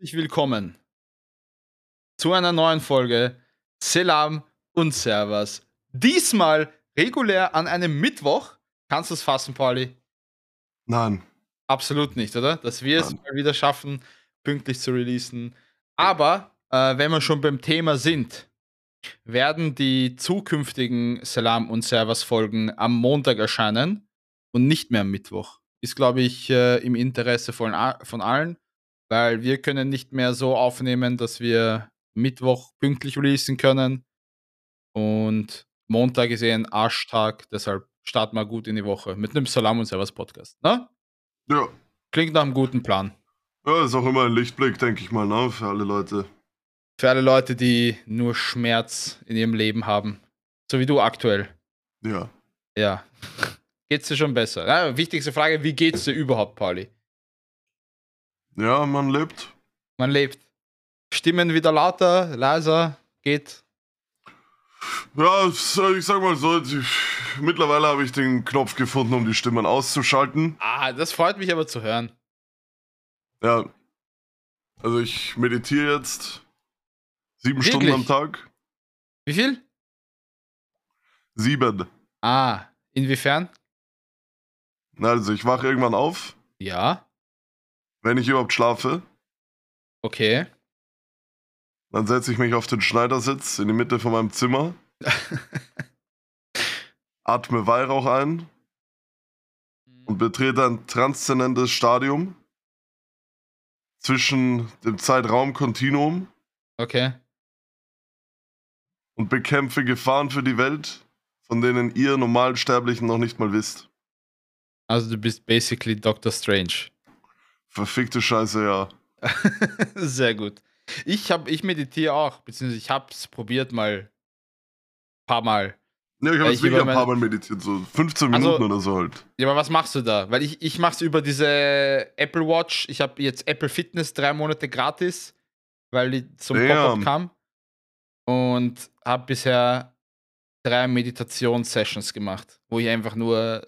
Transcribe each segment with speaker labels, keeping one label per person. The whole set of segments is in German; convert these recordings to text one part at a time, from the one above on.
Speaker 1: herzlich willkommen zu einer neuen Folge Selam und Servus. Diesmal regulär an einem Mittwoch. Kannst du es fassen, Pauli?
Speaker 2: Nein.
Speaker 1: Absolut nicht, oder? Dass wir es mal wieder schaffen, pünktlich zu releasen. Aber äh, wenn wir schon beim Thema sind, werden die zukünftigen Salam und Servus Folgen am Montag erscheinen und nicht mehr am Mittwoch. Ist, glaube ich, äh, im Interesse von, von allen, weil wir können nicht mehr so aufnehmen, dass wir Mittwoch pünktlich releasen können. Und Montag ist eh ein Arschtag, deshalb starten wir gut in die Woche mit einem Salam und Servus Podcast. Ne?
Speaker 2: Ja.
Speaker 1: Klingt nach einem guten Plan.
Speaker 2: Ja, ist auch immer ein Lichtblick, denke ich mal, ne? für alle Leute.
Speaker 1: Für alle Leute, die nur Schmerz in ihrem Leben haben. So wie du aktuell.
Speaker 2: Ja.
Speaker 1: Ja. Geht's dir schon besser? Ja, wichtigste Frage, wie geht's dir überhaupt, Pauli?
Speaker 2: Ja, man lebt.
Speaker 1: Man lebt. Stimmen wieder lauter, leiser, geht.
Speaker 2: Ja, ich sag mal so, mittlerweile habe ich den Knopf gefunden, um die Stimmen auszuschalten.
Speaker 1: Ah, das freut mich aber zu hören.
Speaker 2: Ja. Also ich meditiere jetzt sieben Wirklich? Stunden am Tag.
Speaker 1: Wie viel?
Speaker 2: Sieben.
Speaker 1: Ah, inwiefern?
Speaker 2: Also ich wache irgendwann auf.
Speaker 1: Ja.
Speaker 2: Wenn ich überhaupt schlafe.
Speaker 1: Okay.
Speaker 2: Dann setze ich mich auf den Schneidersitz in die Mitte von meinem Zimmer. atme Weihrauch ein und betrete ein transzendentes Stadium zwischen dem Zeitraumkontinuum.
Speaker 1: Okay.
Speaker 2: Und bekämpfe Gefahren für die Welt, von denen ihr Normalsterblichen noch nicht mal wisst.
Speaker 1: Also du bist basically Doctor Strange.
Speaker 2: Verfickte Scheiße, ja.
Speaker 1: Sehr gut. Ich habe, ich meditiere auch, beziehungsweise ich habe es probiert mal, ein paar Mal.
Speaker 2: Ja, ich habe es wirklich ein paar Mal meditiert, so 15 also, Minuten oder so halt.
Speaker 1: Ja, aber was machst du da? Weil ich, ich mache es über diese Apple Watch. Ich habe jetzt Apple Fitness drei Monate gratis, weil die zum Pop-up kam. Und habe bisher drei Meditations-Sessions gemacht, wo ich einfach nur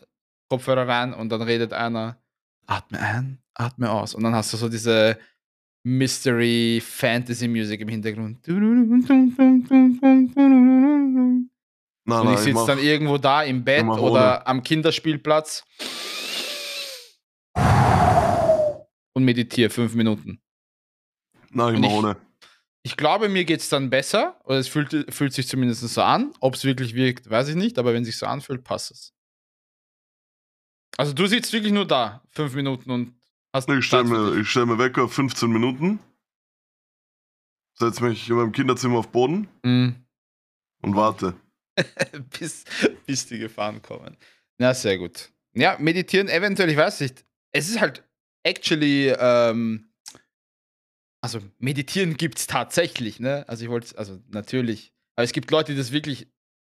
Speaker 1: Kopfhörer rein und dann redet einer, atme ein, atme aus. Und dann hast du so diese Mystery Fantasy Music im Hintergrund. Nein, und ich sitze dann irgendwo da im Bett oder am Kinderspielplatz und meditiere fünf Minuten.
Speaker 2: Nein, ich ohne.
Speaker 1: Ich glaube, mir geht es dann besser, oder es fühlt, fühlt sich zumindest so an. Ob es wirklich wirkt, weiß ich nicht, aber wenn es sich so anfühlt, passt es. Also du sitzt wirklich nur da, fünf Minuten und hast
Speaker 2: Ich stelle mir, stell mir Wecker 15 Minuten, setze mich in meinem Kinderzimmer auf Boden mm. und warte.
Speaker 1: bis, bis die Gefahren kommen. Ja, sehr gut. Ja, meditieren eventuell, ich weiß nicht. Es ist halt actually, ähm, also meditieren gibt es tatsächlich, ne? Also ich wollte, also natürlich. Aber es gibt Leute, die das wirklich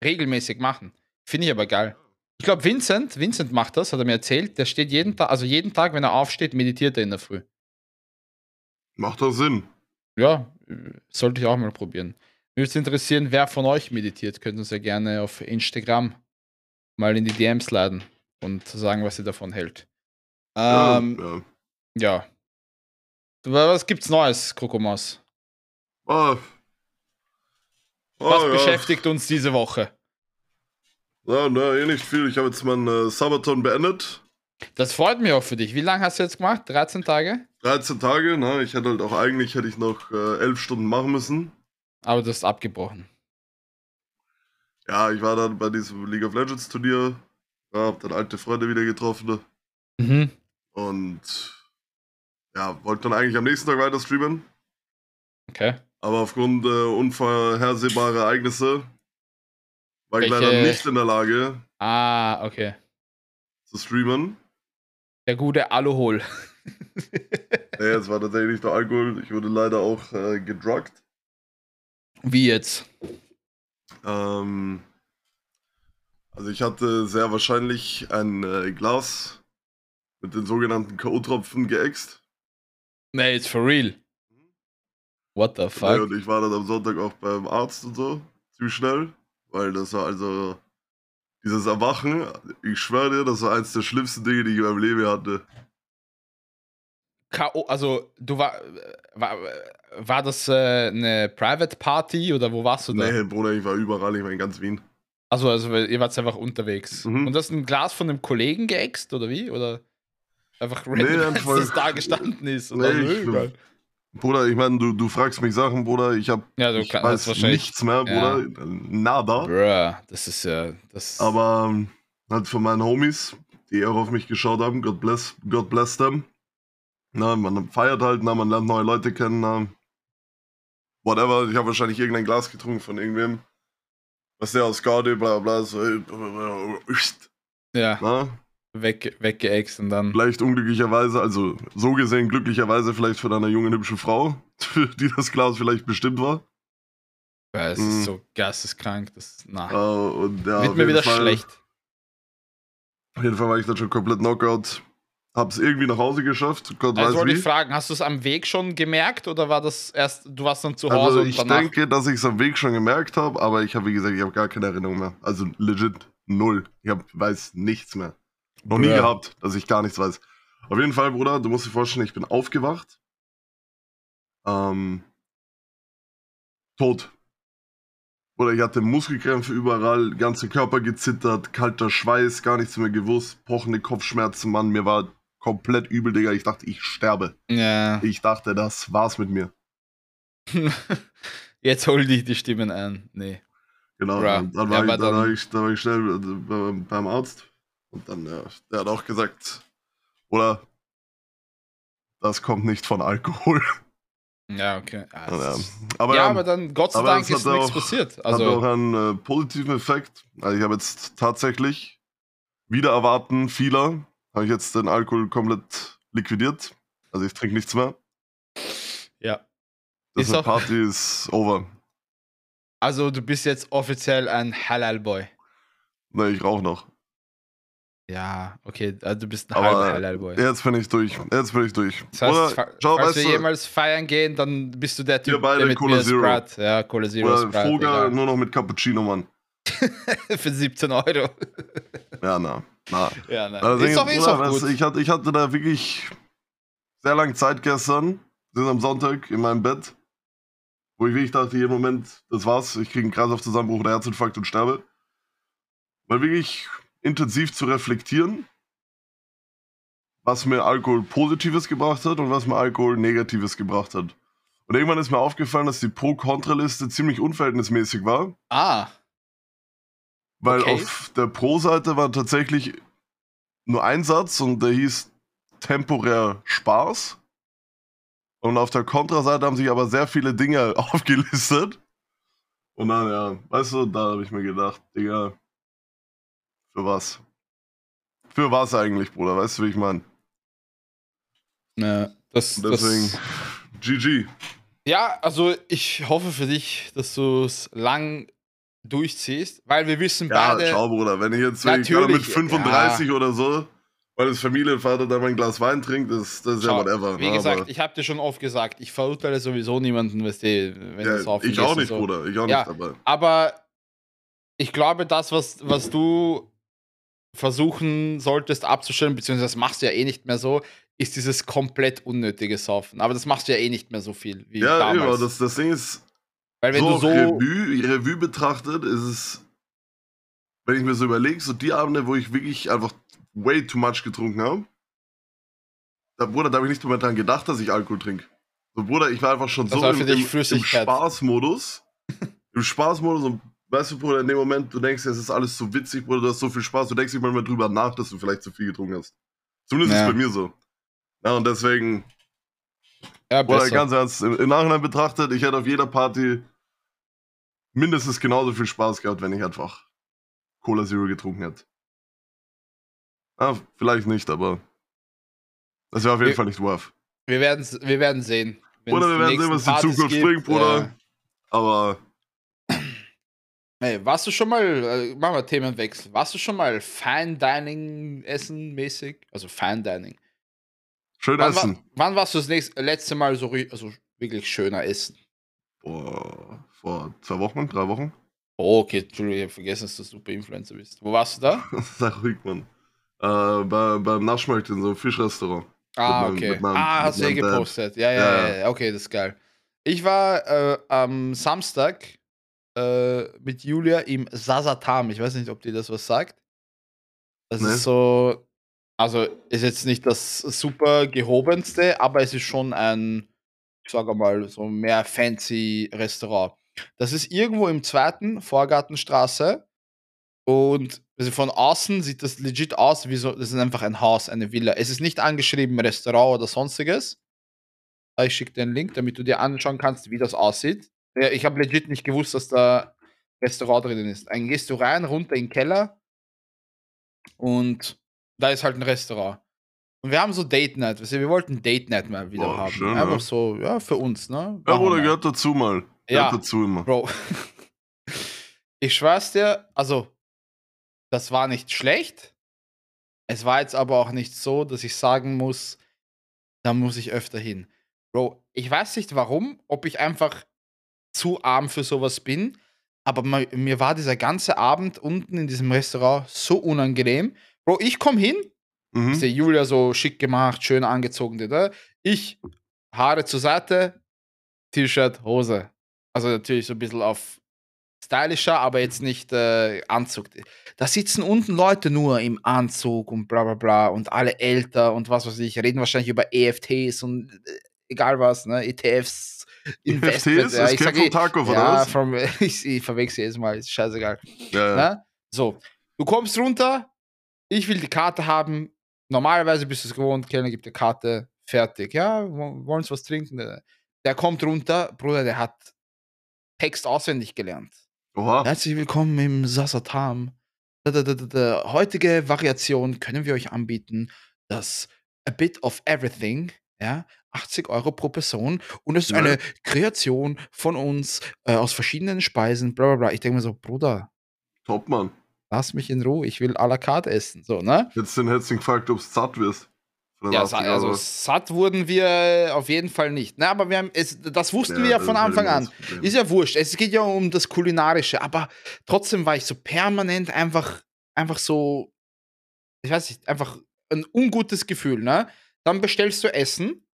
Speaker 1: regelmäßig machen. Finde ich aber geil. Ich glaube, Vincent, Vincent macht das, hat er mir erzählt. Der steht jeden Tag, also jeden Tag, wenn er aufsteht, meditiert er in der Früh.
Speaker 2: Macht das Sinn?
Speaker 1: Ja, sollte ich auch mal probieren. Mich würde interessieren, wer von euch meditiert. Könnt uns ja gerne auf Instagram mal in die DMs laden und sagen, was ihr davon hält. Ähm, ja, ja. ja. Was gibt's Neues, Krokomas?
Speaker 2: Oh.
Speaker 1: Oh, was ja. beschäftigt uns diese Woche?
Speaker 2: Ja, ne, eh nicht viel. Ich habe jetzt meinen äh, Sabaton beendet.
Speaker 1: Das freut mich auch für dich. Wie lange hast du jetzt gemacht? 13 Tage?
Speaker 2: 13 Tage, ne? Ich hätte halt auch eigentlich hätte ich noch äh, 11 Stunden machen müssen.
Speaker 1: Aber du hast abgebrochen.
Speaker 2: Ja, ich war dann bei diesem League of Legends Turnier. Ja, hab dann alte Freunde wieder getroffen. Mhm. Und ja, wollte dann eigentlich am nächsten Tag weiter streamen.
Speaker 1: Okay.
Speaker 2: Aber aufgrund äh, unvorhersehbarer Ereignisse war ich leider nicht in der Lage.
Speaker 1: Ah, okay.
Speaker 2: Zu streamen.
Speaker 1: Der gute Aluhol.
Speaker 2: nee, es war tatsächlich nur Alkohol. Ich wurde leider auch äh, gedruckt.
Speaker 1: Wie jetzt?
Speaker 2: Ähm, also ich hatte sehr wahrscheinlich ein äh, Glas mit den sogenannten K.O.-Tropfen geäxt.
Speaker 1: Nee, it's for real. What the fuck?
Speaker 2: Ja, und ich war dann am Sonntag auch beim Arzt und so. Ziemlich schnell. Weil das war also. Dieses Erwachen, ich schwöre dir, das war eins der schlimmsten Dinge, die ich in meinem Leben hatte.
Speaker 1: K.O., also du war, war, war das äh, eine Private Party oder wo warst du da?
Speaker 2: Nee, Bruder, ich war überall, ich war in ganz Wien.
Speaker 1: Also, also ihr wart einfach unterwegs. Mhm. Und das ist ein Glas von einem Kollegen geäxt oder wie? Oder einfach random, nee, als das da gestanden ist?
Speaker 2: Oder nee, ich, Bruder, ich meine, du, du fragst mich Sachen, Bruder, ich habe
Speaker 1: ja, ich weiß
Speaker 2: nichts mehr, Bruder, ja. nada.
Speaker 1: Bruh, das ist ja, das
Speaker 2: Aber ähm, halt von meinen Homies, die auch auf mich geschaut haben, God bless, God bless them. Na, man feiert halt, na, man lernt neue Leute kennen, na, whatever. Ich habe wahrscheinlich irgendein Glas getrunken von irgendwem. Was der aus Gaudi, bla bla, so.
Speaker 1: Ja. Na? Weg, weggeext und dann.
Speaker 2: Vielleicht unglücklicherweise, also so gesehen glücklicherweise vielleicht von einer jungen, hübschen Frau, für die das Glas vielleicht bestimmt war.
Speaker 1: Ja, es mhm. ist so geisteskrank, das na.
Speaker 2: Uh, und, ja,
Speaker 1: Wird mir wieder
Speaker 2: Fall,
Speaker 1: schlecht.
Speaker 2: Auf jeden Fall war ich dann schon komplett Knockout. Hab's irgendwie nach Hause geschafft. Gott
Speaker 1: also wollte
Speaker 2: ich
Speaker 1: fragen, hast du es am Weg schon gemerkt oder war das erst, du warst dann zu
Speaker 2: also
Speaker 1: Hause?
Speaker 2: Also ich denke, dass ich es am Weg schon gemerkt habe, aber ich habe, wie gesagt, ich habe gar keine Erinnerung mehr. Also legit null. Ich hab, weiß nichts mehr. Noch nie ja. gehabt, dass ich gar nichts weiß. Auf jeden Fall, Bruder, du musst dir vorstellen, ich bin aufgewacht. Ähm, tot. Oder ich hatte Muskelkrämpfe überall, ganze Körper gezittert, kalter Schweiß, gar nichts mehr gewusst, pochende Kopfschmerzen, Mann, mir war komplett übel, Digga. Ich dachte, ich sterbe.
Speaker 1: Ja.
Speaker 2: Ich dachte, das war's mit mir.
Speaker 1: Jetzt hol dich die Stimmen an. Nee.
Speaker 2: Genau, dann, dann, war ja, ich, dann, dann, war ich, dann war ich schnell beim Arzt. Und dann, ja, der hat auch gesagt, oder das kommt nicht von Alkohol.
Speaker 1: Ja, okay. Ja,
Speaker 2: ja. Aber,
Speaker 1: ja, aber dann, Gott sei Dank, ist nichts
Speaker 2: auch,
Speaker 1: passiert.
Speaker 2: Also, hat auch einen äh, positiven Effekt. Also ich habe jetzt tatsächlich wieder erwarten, vieler, habe ich jetzt den Alkohol komplett liquidiert. Also ich trinke nichts mehr.
Speaker 1: Ja.
Speaker 2: Das ist Party ist over.
Speaker 1: Also du bist jetzt offiziell ein Halal-Boy.
Speaker 2: Ne, ich rauche noch.
Speaker 1: Ja, okay, also du bist ein halber Halal-Boy.
Speaker 2: Jetzt bin ich durch. Jetzt bin ich durch.
Speaker 1: Das heißt, Oder, schau, falls wir du, jemals feiern gehen, dann bist du der Typ,
Speaker 2: wir beide der mit Cola mir Zero. Sprat.
Speaker 1: Ja, Cola Zero Oder
Speaker 2: Sprat. Fruga nur noch mit Cappuccino, Mann.
Speaker 1: Für 17 Euro.
Speaker 2: ja, na. na.
Speaker 1: Ja, na. Also, ist, doch, ist auch gut.
Speaker 2: Ich hatte, ich hatte da wirklich sehr lange Zeit gestern, sind am Sonntag in meinem Bett, wo ich wirklich dachte, jeden Moment, das war's, ich kriege einen Kreislaufzusammenbruch oder Herzinfarkt und sterbe. Weil wirklich intensiv zu reflektieren, was mir Alkohol Positives gebracht hat und was mir Alkohol Negatives gebracht hat. Und irgendwann ist mir aufgefallen, dass die Pro-Kontra-Liste ziemlich unverhältnismäßig war.
Speaker 1: Ah.
Speaker 2: Weil okay. auf der Pro-Seite war tatsächlich nur ein Satz und der hieß temporär Spaß. Und auf der Kontra-Seite haben sich aber sehr viele Dinge aufgelistet. Und dann, ja, weißt du, da habe ich mir gedacht, Digga, für was? Für was eigentlich, Bruder? Weißt du, wie ich meine?
Speaker 1: Ja, das.
Speaker 2: Deswegen,
Speaker 1: das,
Speaker 2: GG.
Speaker 1: Ja, also ich hoffe für dich, dass du es lang durchziehst, weil wir wissen
Speaker 2: ja,
Speaker 1: beide.
Speaker 2: Schau, Bruder, wenn ich jetzt gerade mit 35 ja. oder so, weil das Familienvater da mein Glas Wein trinkt, das, das ist schau, ja whatever.
Speaker 1: Wie gesagt, ich habe dir schon oft gesagt, ich verurteile sowieso niemanden, weißt du, wenn
Speaker 2: ja,
Speaker 1: es auf
Speaker 2: Ich auch nicht, so. Bruder, ich auch ja, nicht dabei.
Speaker 1: Aber ich glaube, das, was, was du versuchen solltest abzustellen, beziehungsweise das machst du ja eh nicht mehr so, ist dieses komplett unnötige Saufen. Aber das machst du ja eh nicht mehr so viel wie ja, damals.
Speaker 2: Ja, das, das Ding ist,
Speaker 1: Weil wenn
Speaker 2: so
Speaker 1: du so
Speaker 2: Revue, Revue betrachtet, ist es, wenn ich mir so überlege, so die Abende, wo ich wirklich einfach way too much getrunken habe, da, Bruder, da habe ich nicht mehr dran gedacht, dass ich Alkohol trinke. So, Bruder, ich war einfach schon das so im, im, im Spaßmodus. Im Spaßmodus und Weißt du, Bruder, in dem Moment, du denkst, es ist alles so witzig, Bruder, du hast so viel Spaß, du denkst nicht mal mehr drüber nach, dass du vielleicht zu viel getrunken hast. Zumindest ja. ist es bei mir so. Ja, und deswegen,
Speaker 1: ja,
Speaker 2: Bruder, ganz ernst, im, im, Nachhinein betrachtet, ich hätte auf jeder Party mindestens genauso viel Spaß gehabt, wenn ich einfach Cola Zero getrunken hätte. Ja, vielleicht nicht, aber das wäre auf jeden wir, Fall nicht worth.
Speaker 1: Wir werden, wir werden sehen.
Speaker 2: Oder wir werden sehen, was die Zukunft gibt, bringt, Bruder. Ja. Aber
Speaker 1: Hey, warst du schon mal, äh, machen wir Themenwechsel, warst du schon mal Fine Dining essen mäßig? Also Fine Dining.
Speaker 2: Schön
Speaker 1: wann
Speaker 2: essen.
Speaker 1: War, wann warst du das nächste, letzte Mal so also wirklich schöner essen?
Speaker 2: Vor, vor zwei Wochen, drei Wochen.
Speaker 1: Oh, okay, Entschuldigung, ich habe vergessen, dass du super Influencer bist. Wo warst du da?
Speaker 2: Sag ruhig, Mann. Äh, bei, beim Naschmarkt in so einem Fischrestaurant.
Speaker 1: Ah,
Speaker 2: meinem-
Speaker 1: okay.
Speaker 2: meinem-
Speaker 1: ah, hast du eh gepostet. Ja, ja,
Speaker 2: Ja,
Speaker 1: ja, ja. Okay, das ist geil. Ich war äh, am Samstag äh, mit Julia im Sasatam. Ich weiß nicht, ob dir das was sagt. Das
Speaker 2: Nee.
Speaker 1: ist so, also ist jetzt nicht das super gehobenste, aber es ist schon ein, ich sage mal, so mehr fancy Restaurant. Das ist irgendwo im zweiten Vorgartenstraße und also von außen sieht das legit aus wie so, das ist einfach ein Haus, eine Villa. Es ist nicht angeschrieben Restaurant oder sonstiges. Ich schicke dir einen Link, damit du dir anschauen kannst, wie das aussieht. Ja, ich habe legit nicht gewusst, dass da Restaurant drinnen ist. Du rein, runter in den Keller und da ist halt ein Restaurant. Und wir haben so Date Night. weißt du, Wir wollten Date Night mal wieder
Speaker 2: Boah,
Speaker 1: haben.
Speaker 2: schön,
Speaker 1: Einfach
Speaker 2: ja.
Speaker 1: so, ja, für uns, ne?
Speaker 2: Ja, Bruder,
Speaker 1: wir.
Speaker 2: gehört dazu mal.
Speaker 1: Ja.
Speaker 2: Gehört dazu immer.
Speaker 1: Bro, ich schwör's dir, also, das war nicht schlecht. Es war jetzt aber auch nicht so, dass ich sagen muss, da muss ich öfter hin. Bro, ich weiß nicht warum, ob ich einfach zu arm für sowas bin, aber mir war dieser ganze Abend unten in diesem Restaurant so unangenehm. Bro, ich komm hin,
Speaker 2: Mhm.
Speaker 1: ist der Julia so schick gemacht, schön angezogen? Ich, Haare zur Seite, T-Shirt, Hose. Also natürlich so ein bisschen auf stylischer, aber jetzt nicht äh, Anzug. Da sitzen unten Leute nur im Anzug und bla bla bla und alle älter und was weiß ich, reden wahrscheinlich über EFTs und äh, egal was, ne? ETFs, Investments.
Speaker 2: EFTs? Das kennt vom Taco, oder
Speaker 1: ja,
Speaker 2: was?
Speaker 1: vom, ich, ich verwechsel jedes Mal, ist scheißegal.
Speaker 2: Ja, ja.
Speaker 1: Ne? So, du kommst runter, ich will die Karte haben. Normalerweise bist du es gewohnt, Kellner gibt die Karte, fertig. Ja, wo- wollen Sie was trinken? Der kommt runter, Bruder, der hat Text auswendig gelernt.
Speaker 2: Oha.
Speaker 1: Herzlich willkommen im Sasatam. Heutige Variation können wir euch anbieten, das A Bit of Everything, ja, 80 Euro pro Person und es ist
Speaker 2: Ja.
Speaker 1: eine Kreation von uns äh, aus verschiedenen Speisen, bla bla bla. Ich denke mir so, Bruder,
Speaker 2: Top, Mann.
Speaker 1: lass mich in Ruhe, ich will à la carte essen, so, ne?
Speaker 2: Jetzt den ihn gefragt, ob du satt wirst.
Speaker 1: Ja,
Speaker 2: 80
Speaker 1: sa also satt wurden wir auf jeden Fall nicht. Ne, aber wir haben es, das wussten wir ja von Anfang an. Ist ja wurscht. Es geht ja um das Kulinarische, aber trotzdem war ich so permanent einfach, einfach so, ich weiß nicht, einfach ein ungutes Gefühl, ne? Dann bestellst du Essen.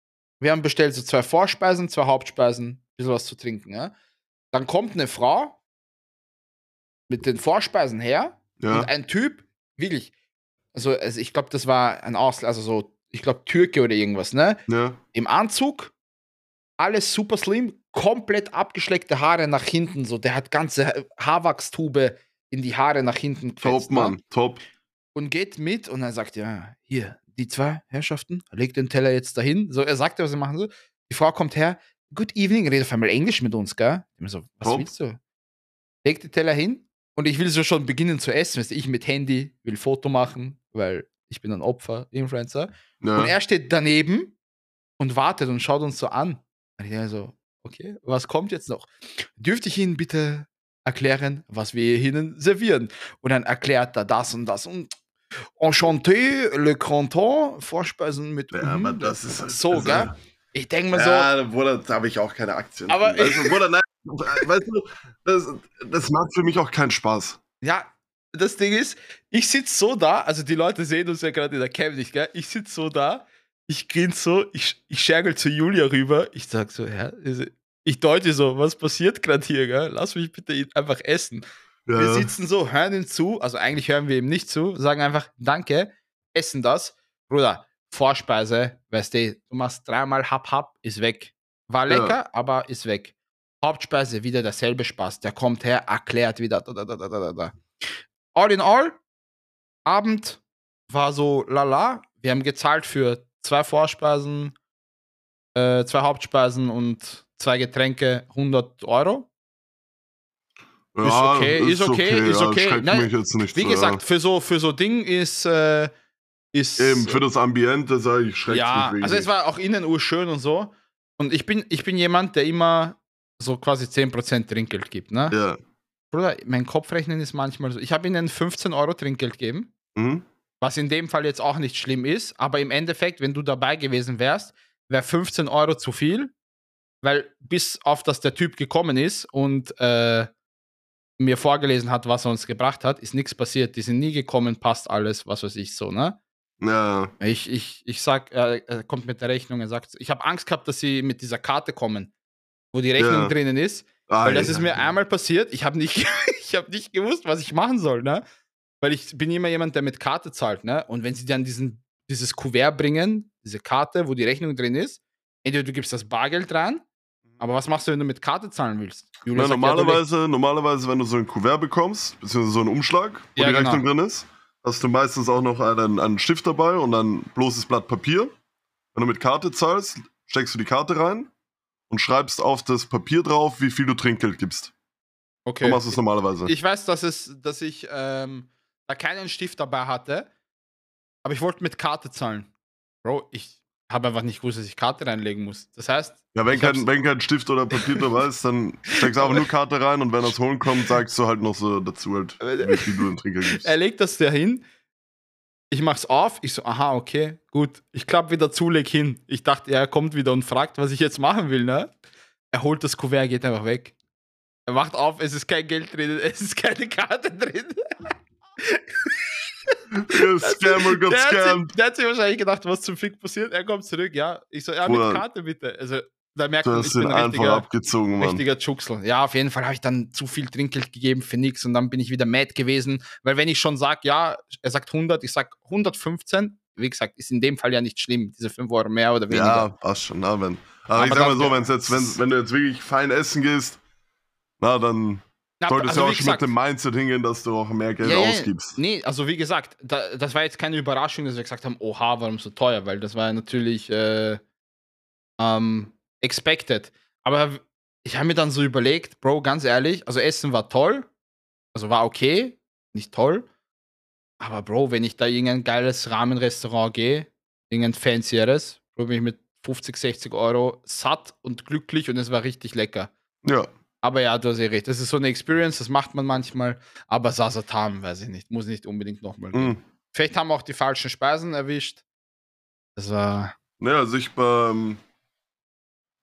Speaker 1: Wir haben bestellt so zwei Vorspeisen, zwei Hauptspeisen, ein bisschen was zu trinken, ja? Dann kommt eine Frau mit den Vorspeisen her
Speaker 2: ja.
Speaker 1: und ein Typ, wirklich, also, also ich glaube, das war ein Ausländer, also so, ich glaube, Türke oder irgendwas, ne?
Speaker 2: ja.
Speaker 1: Im Anzug, alles super slim, komplett abgeschleckte Haare nach hinten, so, der hat ganze Haarwachstube in die Haare nach hinten
Speaker 2: Top,
Speaker 1: gefetzt, ne?
Speaker 2: Mann. Top.
Speaker 1: Und geht mit und er sagt, ja, hier, die zwei Herrschaften, legt den Teller jetzt dahin. So, er sagt, was sie machen soll. Die Frau kommt her, good evening, redet auf einmal Englisch mit uns, gell? Ich so, was
Speaker 2: Top.
Speaker 1: willst du? Legt den Teller hin und ich will so schon beginnen zu essen. Weißt du, ich mit Handy will Foto machen, weil ich bin ein Opfer, Influencer.
Speaker 2: Ja.
Speaker 1: Und er steht daneben und wartet und schaut uns so an. Und ich denke so, okay, was kommt jetzt noch? Dürfte ich Ihnen bitte erklären, was wir Ihnen servieren? Und dann erklärt er das und das und Enchanté, Le Canton, Vorspeisen mit.
Speaker 2: ja, aber das ist
Speaker 1: so,
Speaker 2: also,
Speaker 1: gell? Ich denke mir so,
Speaker 2: Ja, Bruder, da habe ich auch keine Aktien.
Speaker 1: Aber-
Speaker 2: weißt du, Bruder, nein, weißt du, das, das macht für mich auch keinen Spaß.
Speaker 1: ja, das Ding ist, ich sitze so da, also die Leute sehen uns ja gerade in der Cam nicht, gell? Ich sitze so da, ich grinse so, ich, ich schergel zu Julia rüber, ich sag so, ja, ich deute so, was passiert gerade hier, gell? Lass mich bitte einfach essen.
Speaker 2: Ja,
Speaker 1: Wir
Speaker 2: ja.
Speaker 1: sitzen so, hören ihm zu, also eigentlich hören wir ihm nicht zu, sagen einfach Danke, essen das. Bruder, Vorspeise, weißt du, du machst dreimal Hap Hap, ist weg. War
Speaker 2: Ja.
Speaker 1: lecker, aber ist weg. Hauptspeise, wieder derselbe Spaß. Der kommt her, erklärt wieder. Da, da, da, da, da, da. All in all, Abend war so lala. Wir haben gezahlt für zwei Vorspeisen, äh, zwei Hauptspeisen und zwei Getränke 100 Euro. Ist
Speaker 2: Ja,
Speaker 1: okay, ist okay, ist
Speaker 2: ja,
Speaker 1: okay.
Speaker 2: schreckt
Speaker 1: Nein,
Speaker 2: mich jetzt nicht
Speaker 1: Wie
Speaker 2: so,
Speaker 1: gesagt, für so, für so Ding ist, äh, ist
Speaker 2: ja. Eben, für das Ambiente, sage ich, schreckt
Speaker 1: ja, also es war auch innen urschön und so. Und ich bin, ich bin jemand, der immer so quasi 10% Trinkgeld gibt, ne?
Speaker 2: Ja.
Speaker 1: Bruder, mein Kopfrechnen ist manchmal so. Ich habe ihnen 15 Euro Trinkgeld gegeben,
Speaker 2: Mhm.
Speaker 1: was in dem Fall jetzt auch nicht schlimm ist, aber im Endeffekt, wenn du dabei gewesen wärst, wäre 15 Euro zu viel, weil bis auf dass der Typ gekommen ist und äh, mir vorgelesen hat, was er uns gebracht hat, ist nichts passiert. Die sind nie gekommen, passt alles, was weiß ich so, ne?
Speaker 2: Ja.
Speaker 1: Ich, ich, ich sag, er, kommt mit der Rechnung, er sagt, ich habe Angst gehabt, dass sie mit dieser Karte kommen, wo die Rechnung
Speaker 2: Ja.
Speaker 1: drinnen ist.
Speaker 2: Ah,
Speaker 1: Weil das ist
Speaker 2: ja.
Speaker 1: mir einmal passiert. Ich habe nicht, ich hab nicht gewusst, was ich machen soll, ne? Weil ich bin immer jemand, der mit Karte zahlt, ne? Und wenn sie dann diesen, dieses Kuvert bringen, diese Karte, wo die Rechnung drin ist, entweder du gibst das Bargeld rein, aber was machst du, wenn du mit Karte zahlen willst?
Speaker 2: Na,
Speaker 1: sagt, ja,
Speaker 2: normalerweise, normalerweise, wenn du so ein Kuvert bekommst, beziehungsweise so einen Umschlag, wo
Speaker 1: Ja,
Speaker 2: die
Speaker 1: genau.
Speaker 2: Rechnung drin ist, hast du meistens auch noch einen, einen Stift dabei und ein bloßes Blatt Papier. Wenn du mit Karte zahlst, steckst du die Karte rein und schreibst auf das Papier drauf, wie viel du Trinkgeld gibst. So
Speaker 1: okay.
Speaker 2: machst du es normalerweise.
Speaker 1: Ich weiß, dass, es, dass ich ähm, da keinen Stift dabei hatte, aber ich wollte mit Karte zahlen. Bro, ich habe einfach nicht gewusst, dass ich Karte reinlegen muss. Das heißt,
Speaker 2: ja, wenn kein, wenn kein Stift oder Papier dabei ist, dann steckst du einfach nur Karte rein und wenn das holen kommt, sagst du halt noch so dazu halt, wie viel du in Trinkgeld gibst.
Speaker 1: er legt das da hin. Ich mach's auf. Ich so, aha, okay, gut. Ich klapp wieder zu, leg hin. Ich dachte, er kommt wieder und fragt, was ich jetzt machen will, ne? Er holt das Kuvert, geht einfach weg. Er macht auf, es ist kein Geld drin, es ist keine Karte drin.
Speaker 2: Der Scammer got
Speaker 1: Der hat, sich,
Speaker 2: scammed.
Speaker 1: der hat sich wahrscheinlich gedacht, was zum Fick passiert. Er kommt zurück, ja. Ich so, ja,
Speaker 2: Bruder.
Speaker 1: mit Karte bitte. Also, da merkt man, ich bin ein
Speaker 2: einfach
Speaker 1: richtiger,
Speaker 2: abgezogen, Mann.
Speaker 1: richtiger Tschucksel. Ja, auf jeden Fall habe ich dann zu viel Trinkgeld gegeben für nichts und dann bin ich wieder mad gewesen. Weil wenn ich schon sage, ja, er sagt 100, ich sag 115, wie gesagt, ist in dem Fall ja nicht schlimm, diese 5 Euro mehr oder weniger.
Speaker 2: Ja, passt schon, na, wenn. Aber,
Speaker 1: Aber
Speaker 2: ich sag mal so, wenn's jetzt, wenn, wenn du jetzt wirklich fein essen gehst, na, dann
Speaker 1: Na,
Speaker 2: solltest
Speaker 1: also
Speaker 2: du auch schon
Speaker 1: gesagt,
Speaker 2: mit dem Mindset hingehen, dass du auch mehr Geld
Speaker 1: Ja, ja,
Speaker 2: ausgibst.
Speaker 1: Nee, also wie gesagt, da, das war jetzt keine Überraschung, dass wir gesagt haben, oha, warum so teuer, weil das war ja natürlich äh, ähm, expected. Aber ich habe mir dann so überlegt, Bro, ganz ehrlich, also Essen war toll, also war okay, nicht toll. Aber Bro, wenn ich da irgendein geiles Rahmenrestaurant gehe, irgendein fancieres, Bro, bin ich mit 50, 60 Euro satt und glücklich und es war richtig lecker.
Speaker 2: Ja,
Speaker 1: Aber ja, du hast eh recht. Das ist so eine Experience, das macht man manchmal. Aber Sasatam, weiß ich nicht. Muss nicht unbedingt nochmal gehen.
Speaker 2: mhm.
Speaker 1: Vielleicht haben wir auch die falschen Speisen erwischt. Das war.
Speaker 2: Ja, also ich beim,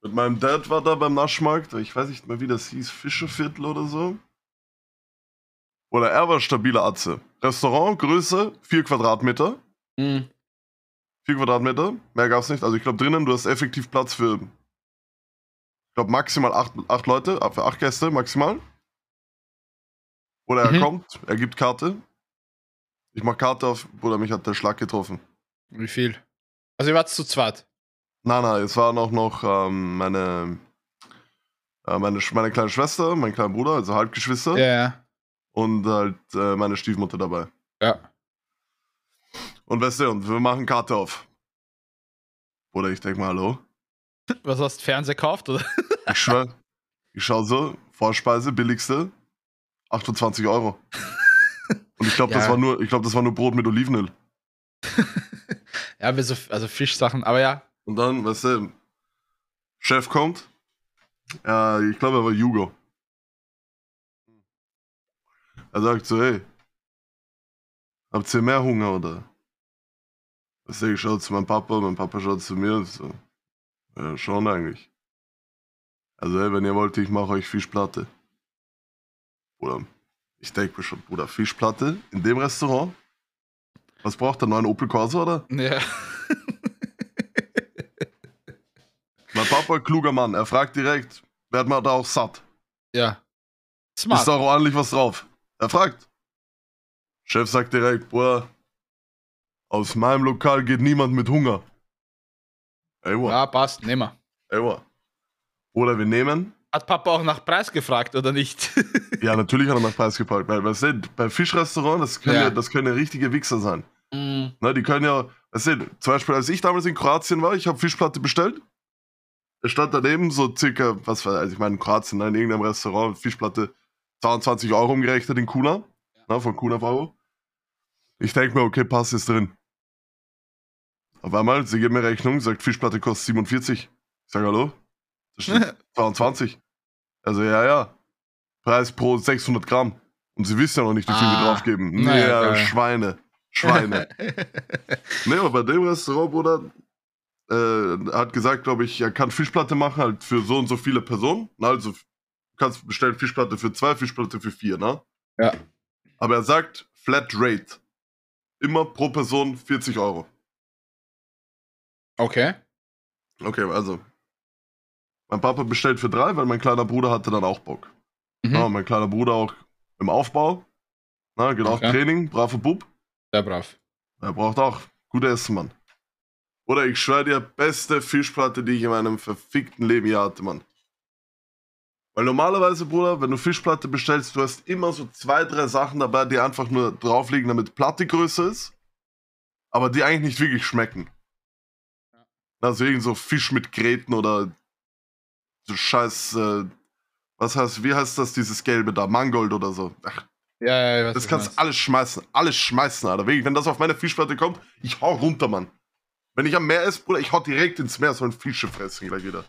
Speaker 2: mit meinem Dad war da beim Naschmarkt, ich weiß nicht mehr, wie das hieß, Fischerviertel oder so. Oder er war stabiler Atze. Restaurant, Größe, 4 Quadratmeter.
Speaker 1: Mh,
Speaker 2: 4 Quadratmeter, mehr gab's nicht. Also ich glaube drinnen, du hast effektiv Platz für, ich glaube maximal 8 acht, acht Leute, äh, für 8 Gäste maximal. Oder er
Speaker 1: Mhm.
Speaker 2: kommt, er gibt Karte. Ich mach Karte auf, Bruder, mich hat der Schlag getroffen.
Speaker 1: wie viel? Also, ihr wart zu zweit.
Speaker 2: Nein, nein, es waren auch noch ähm, meine, äh, meine, meine kleine Schwester, mein kleiner Bruder, also Halbgeschwister
Speaker 1: Ja, ja.
Speaker 2: und halt äh, meine Stiefmutter dabei.
Speaker 1: Ja.
Speaker 2: Und weißt du, und wir machen Karte auf. Oder ich denk mal, hallo?
Speaker 1: Was hast du Fernseher gekauft? Oder?
Speaker 2: Ich schwör, ich schau so, Vorspeise, billigste, 28 Euro. Und ich glaube, das
Speaker 1: Ja.
Speaker 2: war nur, ich glaube, das war nur Brot mit Olivenöl.
Speaker 1: ja, so, also Fischsachen, aber ja.
Speaker 2: Und dann, weißt du, Chef kommt. Ja, ich glaube, er war Jugo. Er sagt so, hey, habt ihr mehr Hunger oder? Weißt du, ich schaue zu meinem Papa, mein Papa schaut zu mir und so. Ja, schon eigentlich. Also, hey, wenn ihr wollt, ich mache euch Fischplatte. Oder, ich denke mir schon, Bruder, Fischplatte in dem Restaurant? Was braucht der neuen Opel Corsa, oder?
Speaker 1: Ja.
Speaker 2: Mein Papa, kluger Mann, er fragt direkt, wird man da auch satt?
Speaker 1: ja.
Speaker 2: Ist
Speaker 1: Smart.
Speaker 2: da auch ordentlich was drauf? Er fragt. Chef sagt direkt, Bruder, aus meinem Lokal geht niemand mit Hunger. Ey, wa,
Speaker 1: Ja, passt, nehmen wir.
Speaker 2: ey, wa. Oder wir nehmen.
Speaker 1: Hat Papa auch nach Preis gefragt oder nicht?
Speaker 2: Ja, natürlich hat er nach Preis gepackt. Weil, weißt du, bei Fischrestaurant, das können ja.
Speaker 1: Ja.
Speaker 2: das können ja richtige Wichser sein.
Speaker 1: Mm,
Speaker 2: Ne, die können ja, weißt du, zum Beispiel, als ich damals in Kroatien war, ich habe Fischplatte bestellt. Es stand daneben so circa, was war, also ich meine, in Kroatien, ne, in irgendeinem Restaurant, Fischplatte 22 Euro umgerechnet in Kuna. Ne, von Kuna auf Euro. Ich denke mir, okay, Pass ist drin. Auf einmal, sie geben mir Rechnung, sagt, Fischplatte kostet 47. Ich sage, hallo? Das steht 22. Also, ja, ja. Preis pro 600 Gramm. Und sie wissen ja noch nicht, wie viel wir
Speaker 1: Ah,
Speaker 2: draufgeben.
Speaker 1: na ja,
Speaker 2: Ja. Schweine. Schweine. nee, aber bei dem Restaurant, Bruder, äh, hat gesagt, glaube ich, er kann Fischplatte machen, halt für so und so viele Personen. Also, du kannst bestellen Fischplatte für zwei, Fischplatte für vier, ne?
Speaker 1: Ja.
Speaker 2: Aber er sagt, Flat Rate. immer pro Person 40 Euro.
Speaker 1: Okay.
Speaker 2: Okay, also. Mein Papa bestellt für drei, weil mein kleiner Bruder hatte dann auch Bock.
Speaker 1: Mhm.
Speaker 2: Ja, mein kleiner Bruder auch im Aufbau. Na, geht auch
Speaker 1: Okay.
Speaker 2: Training, braver Bub.
Speaker 1: Sehr brav.
Speaker 2: Er braucht auch gute Essen, Mann. Oder ich schwöre dir, beste Fischplatte, die ich in meinem verfickten Leben je hatte, Mann. Weil normalerweise, Bruder, wenn du Fischplatte bestellst, du hast immer so zwei, drei Sachen dabei, die einfach nur drauf liegen, damit Platte größer ist, aber die eigentlich nicht wirklich schmecken. Also irgend so Fisch mit Gräten oder so scheiß, äh, was heißt, wie heißt das, dieses Gelbe da, Mangold oder so. Ach,
Speaker 1: Ja, ja,
Speaker 2: das
Speaker 1: du
Speaker 2: kannst
Speaker 1: meinst.
Speaker 2: alles schmeißen. Alles schmeißen, Alter. Wirklich, wenn das auf meine Fischplatte kommt, ich hau runter, Mann. Wenn ich am Meer esse, Bruder, ich hau direkt ins Meer, so ein Fische fressen gleich wieder.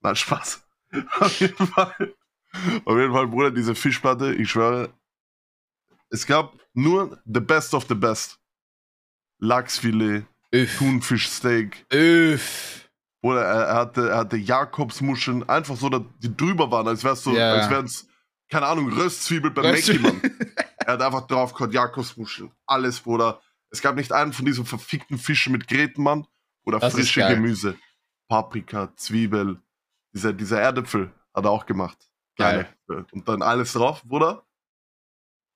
Speaker 2: Nein, Spaß. auf jeden Fall. Auf jeden Fall, Bruder, diese Fischplatte, ich schwöre, es gab nur the best of the best. Lachsfilet. Thunfischsteak.
Speaker 1: Üff.
Speaker 2: Bruder, er, hatte, er hatte Jakobsmuscheln, einfach so, dass die drüber waren, als wär's so,
Speaker 1: Ja.
Speaker 2: als wären's, keine Ahnung, Röstzwiebel bei
Speaker 1: Röstzwiebel.
Speaker 2: Mackie, Mann. Er hat einfach drauf gehabt, Jakobsmuscheln. Alles, Bruder. Es gab nicht einen von diesen verfickten Fischen mit Gräten, Mann. Oder
Speaker 1: Das
Speaker 2: frische. Gemüse. Paprika, Zwiebel. Dieser, dieser Erdäpfel hat er auch gemacht.
Speaker 1: Geil.
Speaker 2: Kleine. Und dann alles drauf, Bruder.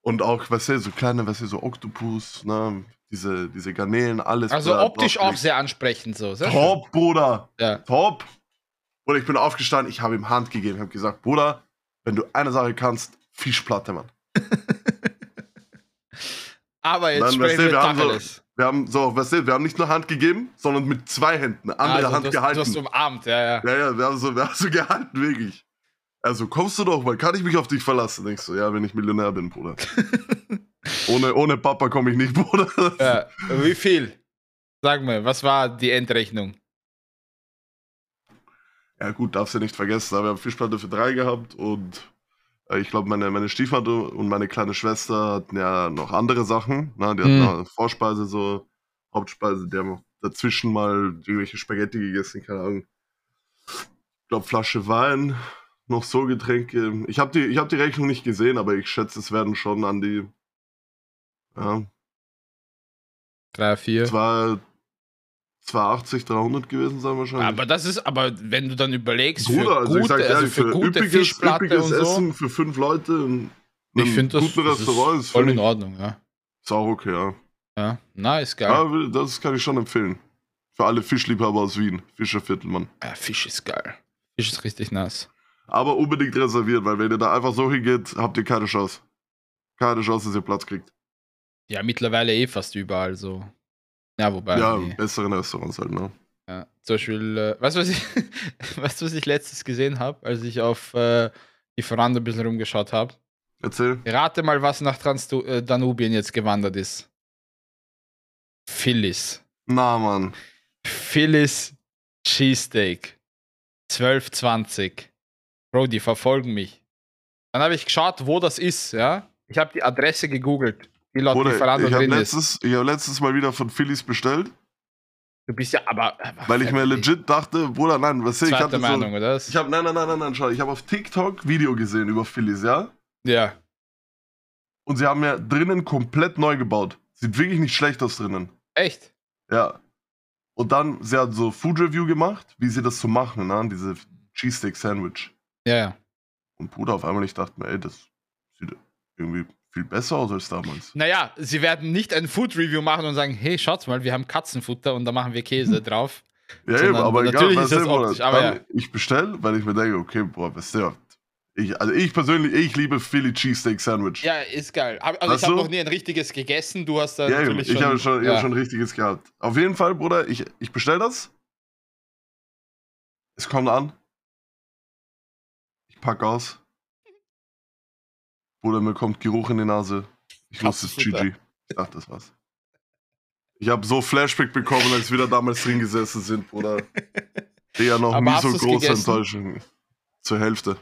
Speaker 2: Und auch, weißt du, so kleine, weißt du, so Oktopus, ne? Diese, diese Garnelen, alles.
Speaker 1: Also optisch auch
Speaker 2: draufgelegt.
Speaker 1: sehr ansprechend so. Sehr schön.
Speaker 2: Top, Bruder.
Speaker 1: Ja.
Speaker 2: Top. Bruder, ich bin aufgestanden, ich habe ihm Hand gegeben, habe gesagt, Bruder, wenn du eine Sache kannst, Fischplatte, Mann.
Speaker 1: Aber jetzt
Speaker 2: Dann,
Speaker 1: sprechen wir
Speaker 2: wir haben so-. Wir haben so, weißt du, wir haben nicht nur Hand gegeben, sondern mit zwei Händen, eine andere
Speaker 1: Also,
Speaker 2: Hand
Speaker 1: du, hast,
Speaker 2: gehalten.
Speaker 1: du hast umarmt, ja, ja.
Speaker 2: ja, ja, wir haben, so, wir haben so gehalten, wirklich. Also kommst du doch mal, kann ich mich auf dich verlassen? Denkst du, ja, wenn ich Millionär bin, Bruder. ohne, ohne Papa komme ich nicht, Bruder.
Speaker 1: ja. Wie viel? Sag mal, was war die Endrechnung?
Speaker 2: Ja gut, darfst du nicht vergessen, aber wir haben Fischplatte für drei gehabt und äh, ich glaube, meine, meine Stiefmutter und meine kleine Schwester hatten ja noch andere Sachen. Ne? Die hatten
Speaker 1: Hm.
Speaker 2: Vorspeise, so Hauptspeise, die haben dazwischen mal irgendwelche Spaghetti gegessen, keine Ahnung. Ich glaube, Flasche Wein, noch so Getränke. Ich habe die, ich hab die Rechnung nicht gesehen, aber ich schätze, es werden schon an die ja,
Speaker 1: Drei, vier.
Speaker 2: zwei, 280, 300 gewesen sein wahrscheinlich.
Speaker 1: Aber das ist, aber wenn du dann überlegst,
Speaker 2: Bruder,
Speaker 1: für
Speaker 2: also
Speaker 1: gute,
Speaker 2: ich sag
Speaker 1: also
Speaker 2: ehrlich,
Speaker 1: für
Speaker 2: für,
Speaker 1: gute
Speaker 2: üppiges,
Speaker 1: Fischplatte
Speaker 2: üppiges
Speaker 1: und so,
Speaker 2: Essen für fünf Leute in
Speaker 1: ich
Speaker 2: einem
Speaker 1: finde das,
Speaker 2: guten
Speaker 1: das
Speaker 2: Restaurant
Speaker 1: ist voll in Ordnung, ja.
Speaker 2: Ist auch okay, ja.
Speaker 1: Ja, nice, geil.
Speaker 2: ja. Das kann ich schon empfehlen. Für alle Fischliebhaber aus Wien. Fischerviertel, Mann.
Speaker 1: Ja, Fisch ist geil. Fisch ist richtig nice.
Speaker 2: Aber unbedingt reserviert, weil wenn ihr da einfach so hingeht, habt ihr keine Chance. Keine Chance, dass ihr Platz kriegt.
Speaker 1: Ja, mittlerweile eh fast überall so. Ja, wobei.
Speaker 2: ja,
Speaker 1: die-
Speaker 2: besseren Restaurants halt, ne?
Speaker 1: Ja, zum Beispiel, äh, weißt du, was ich, weißt was ich letztes gesehen habe, als ich auf äh, die Veranda ein bisschen rumgeschaut habe?
Speaker 2: Erzähl.
Speaker 1: Rate mal, was nach Transdanubien jetzt gewandert ist. Phyllis.
Speaker 2: Na, Mann.
Speaker 1: Phyllis Cheesesteak. 12,20. Bro, die verfolgen mich. Dann habe ich geschaut, wo das ist, ja. Ich habe die Adresse gegoogelt, die laut
Speaker 2: Bruder,
Speaker 1: Lieferando
Speaker 2: ich habe
Speaker 1: drin ist.
Speaker 2: letztes, ich hab letztes Mal wieder von Phillies bestellt,
Speaker 1: Du bist ja aber.
Speaker 2: weil ich mir legit dachte, Bruder, nein, was ich hatte so,
Speaker 1: Meinung, oder?
Speaker 2: Ich habe nein, nein, nein, nein, nein, schau, ich habe auf TikTok Video gesehen über Phillies, ja?
Speaker 1: ja.
Speaker 2: Und sie haben ja drinnen komplett neu gebaut. Sieht wirklich nicht schlecht aus drinnen.
Speaker 1: Echt?
Speaker 2: Ja. Und dann, sie hat so Food Review gemacht, wie sie das so machen, ne? Diese Cheesesteak Sandwich.
Speaker 1: Ja, ja.
Speaker 2: Und Bruder, auf einmal ich dachte mir, ey, das sieht irgendwie viel besser aus als damals.
Speaker 1: Naja, sie werden nicht ein Food Review machen und sagen, hey, schaut mal, wir haben Katzenfutter und da machen wir Käse drauf.
Speaker 2: Ja, eben,
Speaker 1: Sondern
Speaker 2: aber egal,
Speaker 1: natürlich
Speaker 2: weißt
Speaker 1: ist das optisch, aber ja.
Speaker 2: ich bestell, weil ich mir denke, okay, boah, weißt du, ich, also ich persönlich, ich liebe Philly Cheesesteak Sandwich.
Speaker 1: Ja, ist geil. Aber, also
Speaker 2: Weißt
Speaker 1: ich habe noch nie ein richtiges gegessen. Du hast da
Speaker 2: Ja, eben,
Speaker 1: natürlich
Speaker 2: ich habe schon, ich
Speaker 1: ja.
Speaker 2: hab schon richtiges gehabt. Auf jeden Fall, Bruder, ich, ich bestell das. Es kommt an. Ich pack aus. Bruder, mir kommt Geruch in die Nase. Ich wusste es. GG. Ich dachte, das war's. Ich habe so Flashback bekommen, als wir da damals drin gesessen sind, Bruder. Eher noch
Speaker 1: Aber
Speaker 2: nie so große
Speaker 1: gegessen?
Speaker 2: Enttäuschung. Zur Hälfte.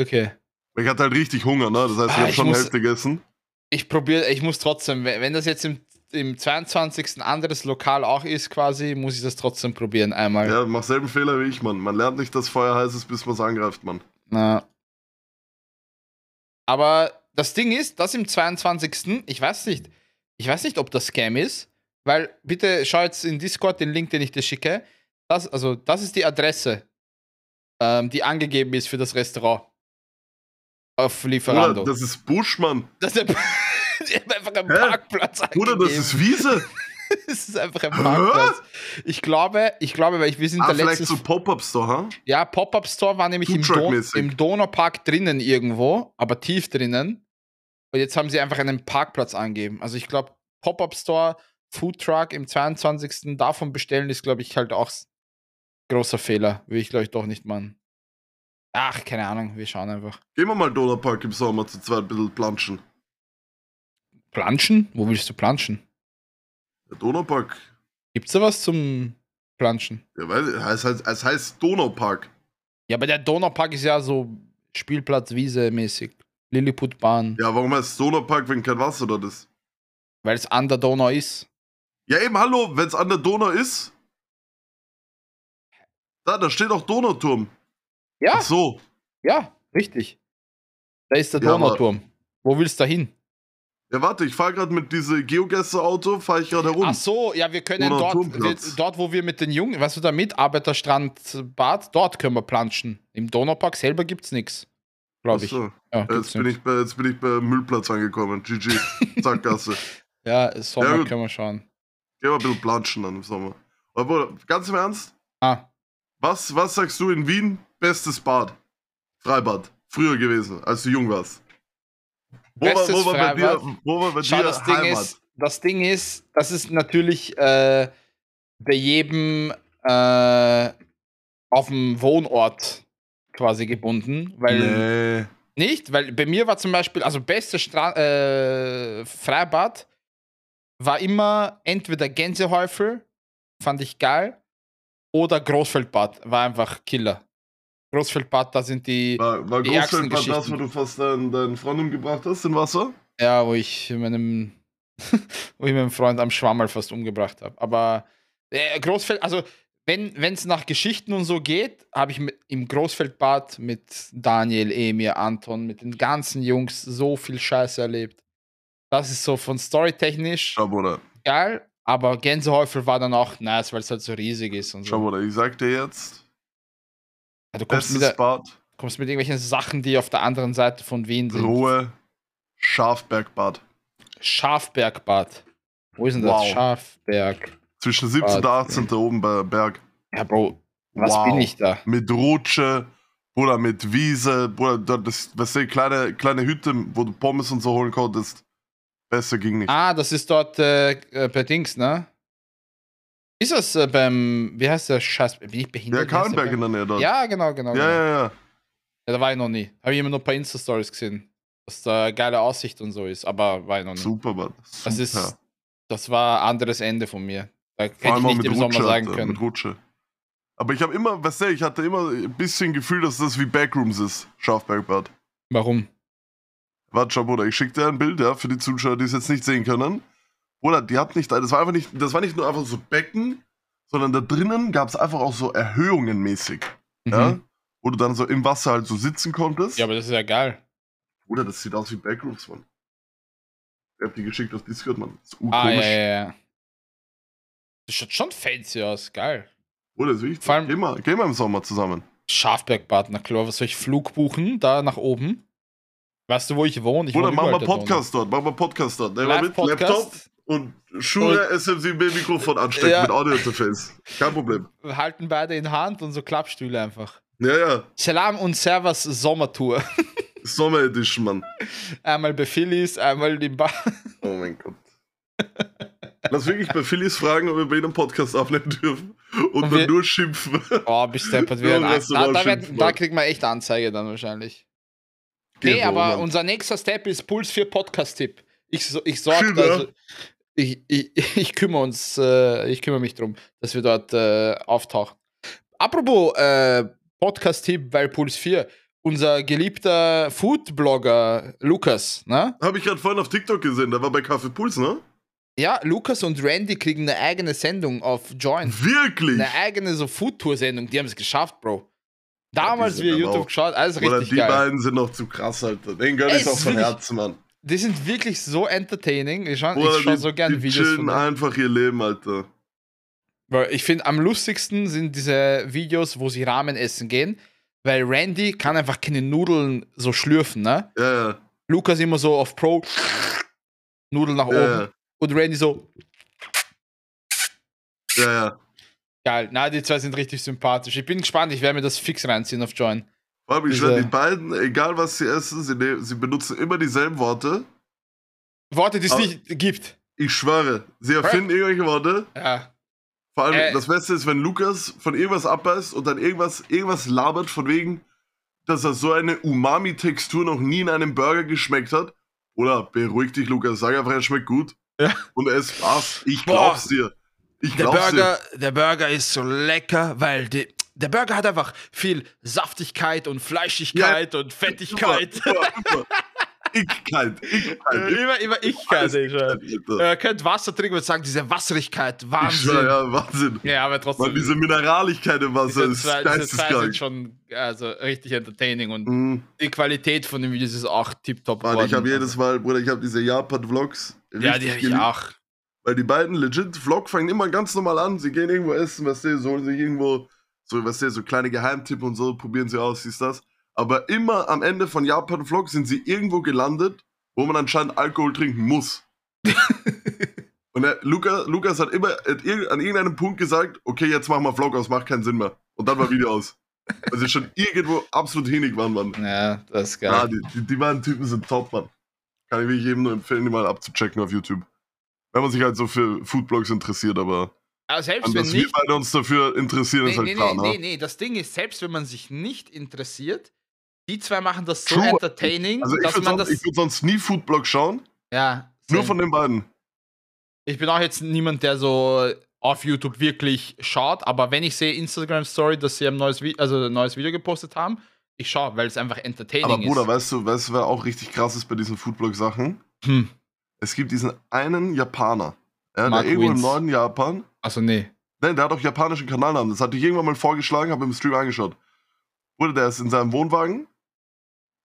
Speaker 1: Okay.
Speaker 2: Ich hatte halt richtig Hunger, ne? Das heißt, ich
Speaker 1: Ah,
Speaker 2: habe schon die
Speaker 1: muss-
Speaker 2: Hälfte gegessen.
Speaker 1: Ich probiere, ich muss trotzdem, wenn wenn das jetzt im, im 22. anderes Lokal auch ist, quasi, muss ich das trotzdem probieren einmal.
Speaker 2: Ja, mach selben Fehler wie ich, Mann. Man lernt nicht, dass Feuer heiß ist, bis man es angreift, Mann.
Speaker 1: Na. Aber das Ding ist, das im 22. Ich weiß nicht, Ich weiß nicht, ob das Scam ist, weil bitte schau jetzt in Discord den Link, den ich dir schicke. Das, also, das ist die Adresse, ähm, die angegeben ist für das Restaurant. Auf Lieferando.
Speaker 2: Bruder, das ist Buschmann.
Speaker 1: Das ist die haben einfach einen
Speaker 2: Hä?
Speaker 1: Parkplatz
Speaker 2: Bruder, das
Speaker 1: angegeben.
Speaker 2: ist Wiese.
Speaker 1: Es ist einfach ein Parkplatz. Ich glaube, ich glaube, weil ich, wir sind
Speaker 2: Ah,
Speaker 1: der
Speaker 2: vielleicht
Speaker 1: letzte.
Speaker 2: so Pop-Up-Store, ha?
Speaker 1: Ja, Pop-Up Store war nämlich im, Don im Donaupark drinnen irgendwo, aber tief drinnen. Und jetzt haben sie einfach einen Parkplatz angegeben. Also ich glaube, Pop-Up Store, Food Truck im 22. davon bestellen ist, glaube ich, halt auch großer Fehler. Will ich, glaube ich, doch nicht machen. Ach, keine Ahnung, wir schauen einfach.
Speaker 2: Gehen wir mal Donaupark im Sommer zu zweit ein bisschen planschen.
Speaker 1: Planschen? Wo willst du planschen?
Speaker 2: Der Donaupark,
Speaker 1: Gibt's da was zum Planschen?
Speaker 2: ja, ich, es heißt, es heißt Donaupark.
Speaker 1: Ja, aber der Donaupark ist ja so Spielplatz, Wiese mäßig. Lilliputbahn,
Speaker 2: Ja, warum heißt es Donaupark, wenn kein Wasser dort ist?
Speaker 1: weil es an der Donau ist.
Speaker 2: Ja, eben, hallo, wenn es an der Donau ist. Da, da steht auch Donauturm.
Speaker 1: Ja,
Speaker 2: Ach so.
Speaker 1: ja, richtig. Da ist der
Speaker 2: Ja,
Speaker 1: Donauturm. Wo willst du da hin?
Speaker 2: Ja, warte, ich fahre gerade mit diesem Geogäste-Auto, fahre ich gerade herum.
Speaker 1: Ach so, ja, wir können
Speaker 2: Oder
Speaker 1: dort, wir, dort, wo wir mit den Jungen, weißt du, da Mitarbeiterstrand Bad, dort können wir planschen. Im Donaupark selber gibt's nichts. Glaube ich.
Speaker 2: So.
Speaker 1: Ja, gibt's
Speaker 2: Jetzt bin,
Speaker 1: nix.
Speaker 2: ich bei, jetzt bin ich bei Müllplatz angekommen. GG. Sackgasse.
Speaker 1: ja, Sommer
Speaker 2: Ja,
Speaker 1: können wir schauen.
Speaker 2: Gehen wir ein bisschen planschen dann im Sommer. Aber ganz im Ernst,
Speaker 1: Ah,
Speaker 2: was, was sagst du in Wien? Bestes Bad? Freibad. Früher gewesen, als du jung warst. Wo war, wo war bei dir, wo war bei
Speaker 1: schau,
Speaker 2: dir
Speaker 1: das Ding,
Speaker 2: Heimat?
Speaker 1: ist, das Ding ist, das ist natürlich äh, bei jedem äh, auf dem Wohnort quasi gebunden, weil
Speaker 2: nee.
Speaker 1: Nicht, weil bei mir war zum Beispiel, also beste Stra äh, Freibad war immer entweder Gänsehäufel, fand ich geil, oder Großfeldbad, war einfach Killer. Großfeldbad, da sind die,
Speaker 2: War, war
Speaker 1: Die
Speaker 2: Großfeldbad das, wo du fast deinen, deinen Freund umgebracht hast, im Wasser?
Speaker 1: ja, wo ich meinem, wo ich meinen Freund am Schwammerl fast umgebracht habe. Aber äh, Großfeld, also wenn es nach Geschichten und so geht, habe ich mit, im Großfeldbad mit Daniel, Emir, Anton, mit den ganzen Jungs so viel Scheiße erlebt. Das ist so von storytechnisch
Speaker 2: Schau,
Speaker 1: geil, aber Gänsehäufel war dann auch nice, weil es halt so riesig ist und
Speaker 2: Schau,
Speaker 1: so.
Speaker 2: Bruder, ich sag dir jetzt,
Speaker 1: Ja, du kommst mit, der,
Speaker 2: Bad,
Speaker 1: kommst mit irgendwelchen Sachen, die auf der anderen Seite von Wien sind.
Speaker 2: Ruhe, Schafbergbad.
Speaker 1: Schafbergbad. Wo ist denn
Speaker 2: Wow.
Speaker 1: das? Schafberg.
Speaker 2: Zwischen 17. und
Speaker 1: Bad,
Speaker 2: 18. oben bei Berg.
Speaker 1: Ja, Bro, was
Speaker 2: Wow.
Speaker 1: bin ich da?
Speaker 2: Mit Rutsche, Bruder, mit Wiese, Bruder, das, weißt du, kleine, kleine Hütte, wo du Pommes und so holen konntest. Besser ging nicht.
Speaker 1: Ah, das ist dort äh, äh, bei Dings, ne? Ist das äh, beim, wie heißt der Scheiß, bin ich
Speaker 2: ja,
Speaker 1: behindert? Wie der
Speaker 2: Kahlenberg in der Nähe dort.
Speaker 1: Ja, genau, genau. genau.
Speaker 2: ja, ja. ja.
Speaker 1: Ja, da war ich noch nie. Habe ich immer nur ein paar Insta-Stories gesehen. Dass da geile Aussicht und so ist, aber war ich noch nie.
Speaker 2: Super, Mann.
Speaker 1: Das
Speaker 2: Super.
Speaker 1: ist, das war anderes Ende von mir. Da hätte ich nicht im
Speaker 2: Rutsche,
Speaker 1: Sommer sagen
Speaker 2: Alter,
Speaker 1: können.
Speaker 2: mit Rutsche. Aber ich habe immer, weißt du, ich hatte immer ein bisschen Gefühl, dass das wie Backrooms ist, Schafbergbad.
Speaker 1: Warum?
Speaker 2: Warte, schau, Bruder, ich schicke dir ein Bild, ja, für die Zuschauer, die es jetzt nicht sehen können. Bruder, die hat nicht, das war einfach nicht, das war nicht nur einfach so Becken, sondern da drinnen gab es einfach auch so Erhöhungen mäßig, ja,
Speaker 1: Mhm.
Speaker 2: wo du dann so im Wasser halt so sitzen konntest.
Speaker 1: Ja, aber das ist ja geil.
Speaker 2: Bruder, das sieht aus wie Backrooms, Mann. Ich hab die geschickt auf Discord, Mann. Das ist
Speaker 1: Ah, ja, ja, ja. Das schaut schon fancy aus, geil.
Speaker 2: Das ist wichtig.
Speaker 1: Vor allem-
Speaker 2: Geh mal, geh mal im Sommer zusammen.
Speaker 1: Schafbergbad, na klar, was soll ich Flug buchen? Da nach oben? Weißt du, wo ich wohne? Ich
Speaker 2: Bruder,
Speaker 1: wohne
Speaker 2: mach mal Podcast dort, mach mal Podcast dort. Nehmen wir mit Laptop
Speaker 1: Live-Podcast.
Speaker 2: Und Schuhe SM7B Mikrofon anstecken
Speaker 1: Ja.
Speaker 2: mit Audio-Interface. Kein Problem.
Speaker 1: Wir halten beide in Hand und so Klappstühle einfach.
Speaker 2: Ja, ja.
Speaker 1: Salam und Servus Sommertour.
Speaker 2: Sommer Edition, Mann.
Speaker 1: Einmal bei Phillies, einmal im Bar.
Speaker 2: Oh mein Gott. Lass wirklich bei Phillies fragen, ob wir bei einen Podcast aufnehmen dürfen und,
Speaker 1: Und
Speaker 2: dann
Speaker 1: wir-
Speaker 2: nur schimpfen.
Speaker 1: Oh, bis deppert werden. Da, da, werden, da kriegt man echt Anzeige dann wahrscheinlich.
Speaker 2: Geht
Speaker 1: nee, aber
Speaker 2: Mann.
Speaker 1: unser nächster Step ist Puls 4 Podcast-Tipp. Ich, ich sorge, also, ich, ich, ich kümmere uns, äh, ich kümmere mich darum, dass wir dort äh, auftauchen. Apropos äh, Podcast-Tipp bei Puls 4, unser geliebter Food-Blogger Lukas, ne?
Speaker 2: Habe ich gerade vorhin auf TikTok gesehen, der war bei Kaffee Puls, ne?
Speaker 1: Ja, Lukas und Randy kriegen eine eigene Sendung auf Join.
Speaker 2: Wirklich?
Speaker 1: Eine eigene so Food-Tour-Sendung. Die haben es geschafft, Bro. Damals wir
Speaker 2: aber
Speaker 1: YouTube
Speaker 2: auch-
Speaker 1: geschaut, alles
Speaker 2: Oder
Speaker 1: richtig
Speaker 2: die
Speaker 1: geil.
Speaker 2: beiden sind noch zu krass, Alter. Den gönn ich auch von Herzen, Mann.
Speaker 1: Die sind wirklich so entertaining. Ich schaue schau
Speaker 2: die,
Speaker 1: so gerne
Speaker 2: die
Speaker 1: Videos von
Speaker 2: chillen
Speaker 1: denen.
Speaker 2: einfach ihr Leben, Alter.
Speaker 1: Weil ich finde, am lustigsten sind diese Videos, wo sie Ramen essen gehen, weil Randy kann einfach keine Nudeln so schlürfen, ne?
Speaker 2: Ja, ja.
Speaker 1: Lukas immer so auf Pro, Nudeln nach oben
Speaker 2: Ja, ja.
Speaker 1: und Randy so,
Speaker 2: ja, ja.
Speaker 1: geil. Na, die zwei sind richtig sympathisch. Ich bin gespannt, ich werde mir das fix reinziehen auf Join.
Speaker 2: Vor allem, ich
Speaker 1: Diese-
Speaker 2: schwör, die beiden, egal was sie essen, sie, ne sie benutzen immer dieselben Worte.
Speaker 1: Worte, die es nicht gibt.
Speaker 2: Ich schwöre, sie erfinden irgendwelche Worte.
Speaker 1: Ja.
Speaker 2: Vor allem,
Speaker 1: Äh.
Speaker 2: das Beste ist, wenn Lukas von irgendwas abbeißt und dann irgendwas, irgendwas labert, von wegen, dass er so eine Umami-Textur noch nie in einem Burger geschmeckt hat. Oder beruhig dich, Lukas, sag einfach, er schmeckt gut.
Speaker 1: Ja.
Speaker 2: Und es passt. Ich
Speaker 1: Boah.
Speaker 2: glaub's dir. Ich
Speaker 1: Der Burger, der Burger ist so lecker, weil die, der Burger hat einfach viel Saftigkeit und Fleischigkeit und
Speaker 2: dir.
Speaker 1: Fettigkeit.
Speaker 2: Super, super, super. Ich kalt, ich kalt.
Speaker 1: immer, immer ich
Speaker 2: kalt, Alter.
Speaker 1: Er könnte Wasser trinken und sagen, diese Wasserigkeit,
Speaker 2: Ich
Speaker 1: Wahnsinn.
Speaker 2: schwör, ja, Wahnsinn.
Speaker 1: Ja, aber trotzdem.
Speaker 2: Weil diese Mineraligkeit im Wasser
Speaker 1: diese
Speaker 2: ist
Speaker 1: zwei, diese zwei sind
Speaker 2: geisteskrank.
Speaker 1: schon also, richtig entertaining und
Speaker 2: Mhm.
Speaker 1: die Qualität von den Videos ist auch tiptop.
Speaker 2: Mann, ich habe jedes Mal, Bruder, ich habe diese Japan-Vlogs.
Speaker 1: Ja, die habe ich auch.
Speaker 2: Weil die beiden legit Vlog fangen immer ganz normal an. Sie gehen irgendwo essen, was sie, so holen sich irgendwo so, was sie, so kleine Geheimtipp und so, probieren sie aus, siehst das. Aber immer am Ende von Japan Vlog sind sie irgendwo gelandet, wo man anscheinend Alkohol trinken muss. und der, Luca, Lukas hat immer at irg- an irgendeinem Punkt gesagt, okay, jetzt machen wir Vlog aus, macht keinen Sinn mehr. Und dann war Video aus. Also schon irgendwo absolut hinig waren, Mann.
Speaker 1: Ja, das ist geil.
Speaker 2: Ja, die, die, die beiden Typen sind top, Mann. Kann ich wirklich jedem nur empfehlen, die mal abzuchecken auf YouTube. Wenn man sich halt so für Foodblogs interessiert, aber
Speaker 1: aber selbst
Speaker 2: an,
Speaker 1: wenn
Speaker 2: dass wir
Speaker 1: nicht.
Speaker 2: beide uns dafür interessieren,
Speaker 1: Nee,
Speaker 2: ist halt
Speaker 1: nee,
Speaker 2: klar,
Speaker 1: nee,
Speaker 2: ne?
Speaker 1: nee, nee, das Ding ist, selbst wenn man sich nicht interessiert, die zwei machen das so
Speaker 2: True.
Speaker 1: entertaining,
Speaker 2: Also ich
Speaker 1: dass
Speaker 2: würde
Speaker 1: man
Speaker 2: sonst,
Speaker 1: das.
Speaker 2: ich würd sonst nie Foodblog schauen,
Speaker 1: ja,
Speaker 2: nur
Speaker 1: same.
Speaker 2: von den beiden.
Speaker 1: Ich bin auch jetzt niemand, der so auf YouTube wirklich schaut, aber wenn ich sehe Instagram Story, dass sie ein neues, Vi also ein neues Video gepostet haben, ich schaue, weil es einfach entertaining
Speaker 2: Aber Bruder,
Speaker 1: ist.
Speaker 2: weißt du, weißt du, wer auch richtig krass ist bei diesen Foodblog-Sachen?
Speaker 1: Hm.
Speaker 2: Es gibt diesen einen Japaner, ja, der irgendwo im Norden Japan,
Speaker 1: Also nee.
Speaker 2: Nein, der hat auch japanischen Kanalnamen. Das hatte ich irgendwann mal vorgeschlagen, habe im Stream angeschaut. Bruder, der ist in seinem Wohnwagen.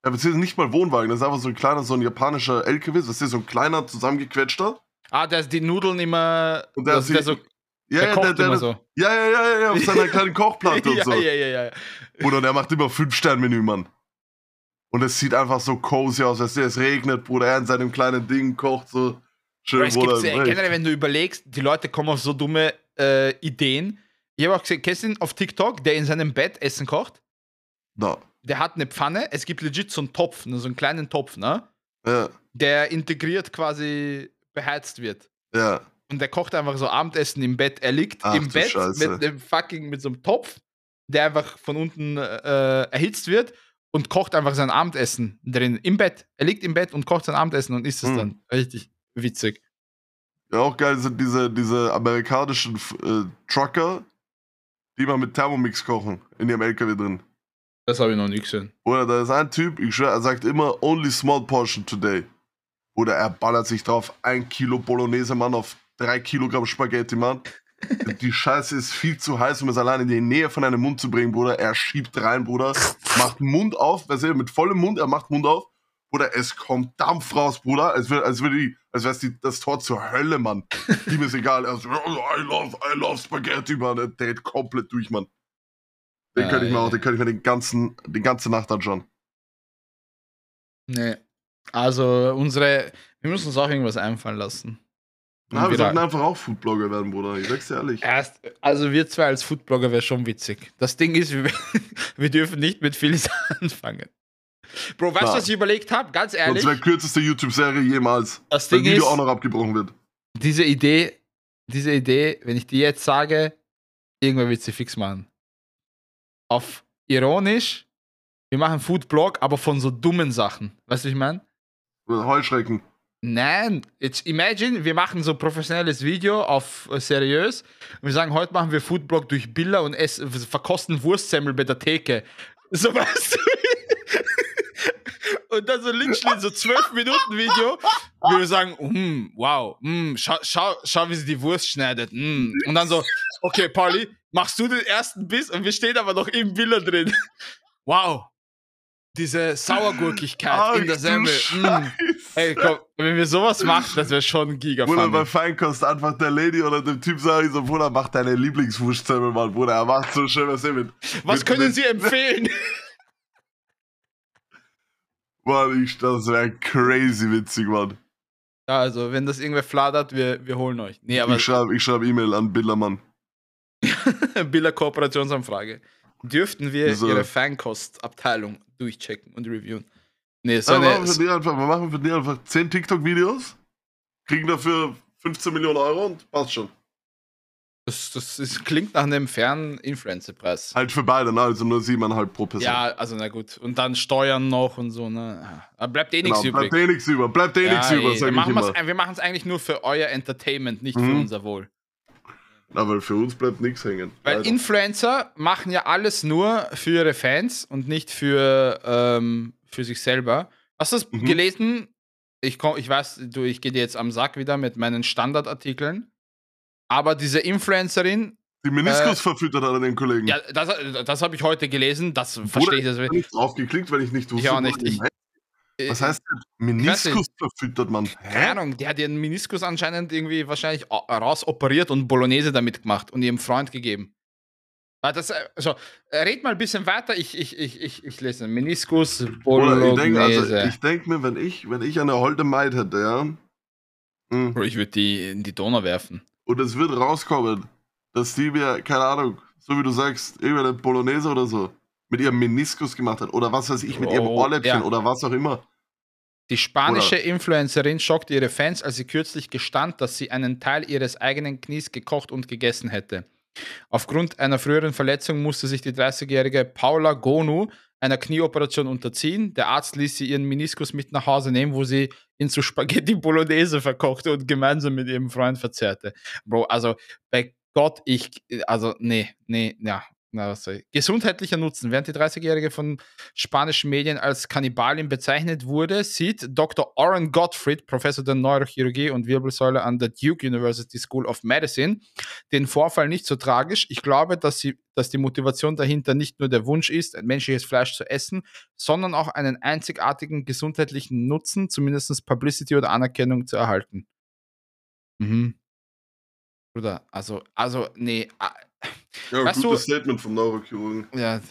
Speaker 2: Ja, beziehungsweise nicht mal Wohnwagen, das ist einfach so ein kleiner, so ein japanischer LKW. Das ist so ein kleiner, zusammengequetschter.
Speaker 1: Ah, der ist die Nudeln immer.
Speaker 2: Und der
Speaker 1: das ist der
Speaker 2: sieht-
Speaker 1: so,
Speaker 2: Ja,
Speaker 1: der
Speaker 2: ja,
Speaker 1: kocht
Speaker 2: der, der,
Speaker 1: immer so.
Speaker 2: ja, ja, ja, ja, ja, auf seiner kleinen Kochplatte und
Speaker 1: ja,
Speaker 2: so.
Speaker 1: ja, ja, ja.
Speaker 2: Bruder, der macht immer Fünf-Stern-Menü, Mann. Und es sieht einfach so cozy aus, weißt du, es regnet, Bruder, er in seinem kleinen Ding kocht so schön,
Speaker 1: es gibt
Speaker 2: echt.
Speaker 1: generell, wenn du überlegst, die Leute kommen auf so dumme äh, Ideen. Ich habe auch gesehen, kennst du ihn auf TikTok, der in seinem Bett Essen kocht?
Speaker 2: Da.
Speaker 1: Der hat eine Pfanne, es gibt legit so einen Topf, ne, so einen kleinen Topf, ne?
Speaker 2: Ja,
Speaker 1: Der integriert quasi beheizt wird.
Speaker 2: ja.
Speaker 1: Und der kocht einfach so Abendessen im Bett. Er liegt
Speaker 2: Ach
Speaker 1: im Bett
Speaker 2: Scheiße.
Speaker 1: mit dem fucking, mit so einem Topf, der einfach von unten äh, erhitzt wird und kocht einfach sein Abendessen drin. Im Bett. Er liegt im Bett und kocht sein Abendessen und isst es
Speaker 2: Hm.
Speaker 1: dann. Richtig witzig.
Speaker 2: Ja, auch geil sind diese, diese amerikanischen äh, Trucker, die mal mit Thermomix kochen, in ihrem LKW drin.
Speaker 1: Das habe ich noch nie gesehen.
Speaker 2: Oder da ist ein Typ, ich schwör, er sagt immer, only small portion today. Oder er ballert sich drauf, ein Kilo Bolognese, Mann, auf drei Kilogramm Spaghetti, Mann. Die Scheiße ist viel zu heiß, um es allein in die Nähe von einem Mund zu bringen, Bruder. Er schiebt rein, Bruder. Macht Mund auf, weißt du, mit vollem Mund, er macht Mund auf. Bruder, es kommt Dampf raus, Bruder. Als wäre als wär die, als wär's die, das Tor zur Hölle, Mann. Ihm ist egal. Er so, I love, I love Spaghetti, Mann. Er dreht komplett durch, Mann. Den
Speaker 1: Ja,
Speaker 2: könnte ich mir
Speaker 1: ja.
Speaker 2: auch, den könnte ich mir den ganzen, die ganze Nacht anschauen.
Speaker 1: Nee. Also, unsere. Wir müssen uns auch irgendwas einfallen lassen.
Speaker 2: Ja, wir sollten einfach auch Foodblogger werden, Bruder. Ich sag's dir ehrlich.
Speaker 1: Erst, also wir zwei als Foodblogger wäre schon witzig. Das Ding ist, wir, wir dürfen nicht mit Phyllis anfangen. Bro, weißt du, was ich überlegt habe? Ganz ehrlich,
Speaker 2: wäre kürzeste YouTube-Serie jemals.
Speaker 1: das
Speaker 2: Wenn
Speaker 1: Ding
Speaker 2: Video
Speaker 1: ist,
Speaker 2: auch noch abgebrochen wird.
Speaker 1: diese Idee, diese Idee, wenn ich die jetzt sage, irgendwer wird sie fix machen. Auf ironisch, wir machen Foodblog, aber von so dummen Sachen. Weißt du, was ich meine?
Speaker 2: Heuschrecken.
Speaker 1: Nein, jetzt imagine, wir machen so professionelles Video auf äh, seriös und wir sagen, heute machen wir Foodblog durch Bilder und essen, verkosten Wurstsemmel bei der Theke. So weißt du. Und dann so literally so 12 Minuten Video, wo wir sagen, mm, wow, mm, schau, schau, schau, wie sie die Wurst schneidet. Mm. Und dann so, okay, Pauli, machst du den ersten Biss und wir stehen aber noch im Bilder drin. Wow. Diese Sauergurkigkeit in der Semmel. Mm. Ey, komm, wenn wir sowas machen, das wäre schon giga
Speaker 2: Bruder, bei Feinkost einfach der Lady oder dem Typ sage ich so, Bruder, mach deine Lieblingswurstsemmel, Mann, Bruder, er macht so schön was mit.
Speaker 1: Was
Speaker 2: mit,
Speaker 1: können
Speaker 2: mit,
Speaker 1: Sie empfehlen?
Speaker 2: Mann, ich, das wäre crazy witzig, Mann.
Speaker 1: Ja, also, wenn das irgendwer fladert, wir, wir holen euch. Nee, aber
Speaker 2: ich schreibe ich schreib E-Mail an Billermann.
Speaker 1: Biller Kooperationsanfrage. Dürften wir
Speaker 2: So.
Speaker 1: Ihre Fankost-Abteilung durchchecken und reviewen? Nee, so
Speaker 2: Ja, wir,
Speaker 1: eine,
Speaker 2: machen die einfach, wir machen für die einfach 10 TikTok-Videos, kriegen dafür 15 Millionen Euro und passt schon.
Speaker 1: Das, das, das klingt nach einem fernen Influencer-Preis.
Speaker 2: Halt für beide, ne? also nur 7,5 pro Person.
Speaker 1: Ja, also na gut. Und dann Steuern noch und so, ne? Da bleibt eh
Speaker 2: genau,
Speaker 1: nichts übrig.
Speaker 2: bleibt eh nichts über, bleibt eh
Speaker 1: Ja,
Speaker 2: nichts über,
Speaker 1: eh,
Speaker 2: sag
Speaker 1: wir
Speaker 2: ich
Speaker 1: machen
Speaker 2: immer.
Speaker 1: wir machen es eigentlich nur für euer Entertainment, nicht für
Speaker 2: Mhm.
Speaker 1: unser Wohl.
Speaker 2: Aber für uns bleibt nichts hängen.
Speaker 1: Weil
Speaker 2: Leider.
Speaker 1: Influencer machen ja alles nur für ihre Fans und nicht für, ähm, für sich selber. Hast du das
Speaker 2: Mhm.
Speaker 1: gelesen? Ich, komm, ich weiß, du, ich gehe dir jetzt am Sack wieder mit meinen Standardartikeln. Aber diese Influencerin,
Speaker 2: die Meniskus verfüttert hat an den Kollegen.
Speaker 1: äh, ja, das, das habe ich heute gelesen, das verstehe ich. Das,
Speaker 2: Ich habe nicht drauf geklickt, weil ich nicht wusste.
Speaker 1: Ich auch nicht. Ich-.
Speaker 2: Was heißt denn? Meniskus verfüttert man.
Speaker 1: Keine Ahnung, der hat ihren Meniskus anscheinend irgendwie wahrscheinlich au- rausoperiert und Bolognese damit gemacht und ihrem Freund gegeben. Ah, Das, äh, also, äh, red mal ein bisschen weiter, ich, ich, ich, ich, ich lese. Meniskus,
Speaker 2: ich
Speaker 1: Bolognese.
Speaker 2: denke also, ich denk mir, wenn ich, wenn ich eine holde Maid hätte, ja, hm,
Speaker 1: Bro, ich würde die in die Donau werfen.
Speaker 2: Und es wird rauskommen, dass die mir, keine Ahnung, so wie du sagst, irgendeine Bolognese oder so, mit ihrem Meniskus gemacht hat, oder was weiß ich, mit ihrem
Speaker 1: Oh,
Speaker 2: Ohrläppchen
Speaker 1: ja.
Speaker 2: oder was auch immer.
Speaker 1: Die spanische Influencerin schockte ihre Fans, als sie kürzlich gestand, dass sie einen Teil ihres eigenen Knies gekocht und gegessen hätte. Aufgrund einer früheren Verletzung musste sich die 30-jährige Paula Gonu einer Knieoperation unterziehen. Der Arzt ließ sie ihren Meniskus mit nach Hause nehmen, wo sie ihn zu Spaghetti Bolognese verkochte und gemeinsam mit ihrem Freund verzehrte. Bro, also bei Gott, ich, also nee, nee, ja, na, was. Gesundheitlicher Nutzen. Während die 30-Jährige von spanischen Medien als Kannibalin bezeichnet wurde, sieht Dr. Oren Gottfried, Professor der Neurochirurgie und Wirbelsäule an der Duke University School of Medicine, den Vorfall nicht so tragisch. Ich glaube, dass, sie, dass die Motivation dahinter nicht nur der Wunsch ist, menschliches Fleisch zu essen, sondern auch einen einzigartigen gesundheitlichen Nutzen, zumindest Publicity oder Anerkennung zu erhalten. Mhm. Bruder, also, also, nee,
Speaker 2: Ja,
Speaker 1: Weißt
Speaker 2: gutes
Speaker 1: du-
Speaker 2: Statement vom Neurochirurgen.
Speaker 1: ja,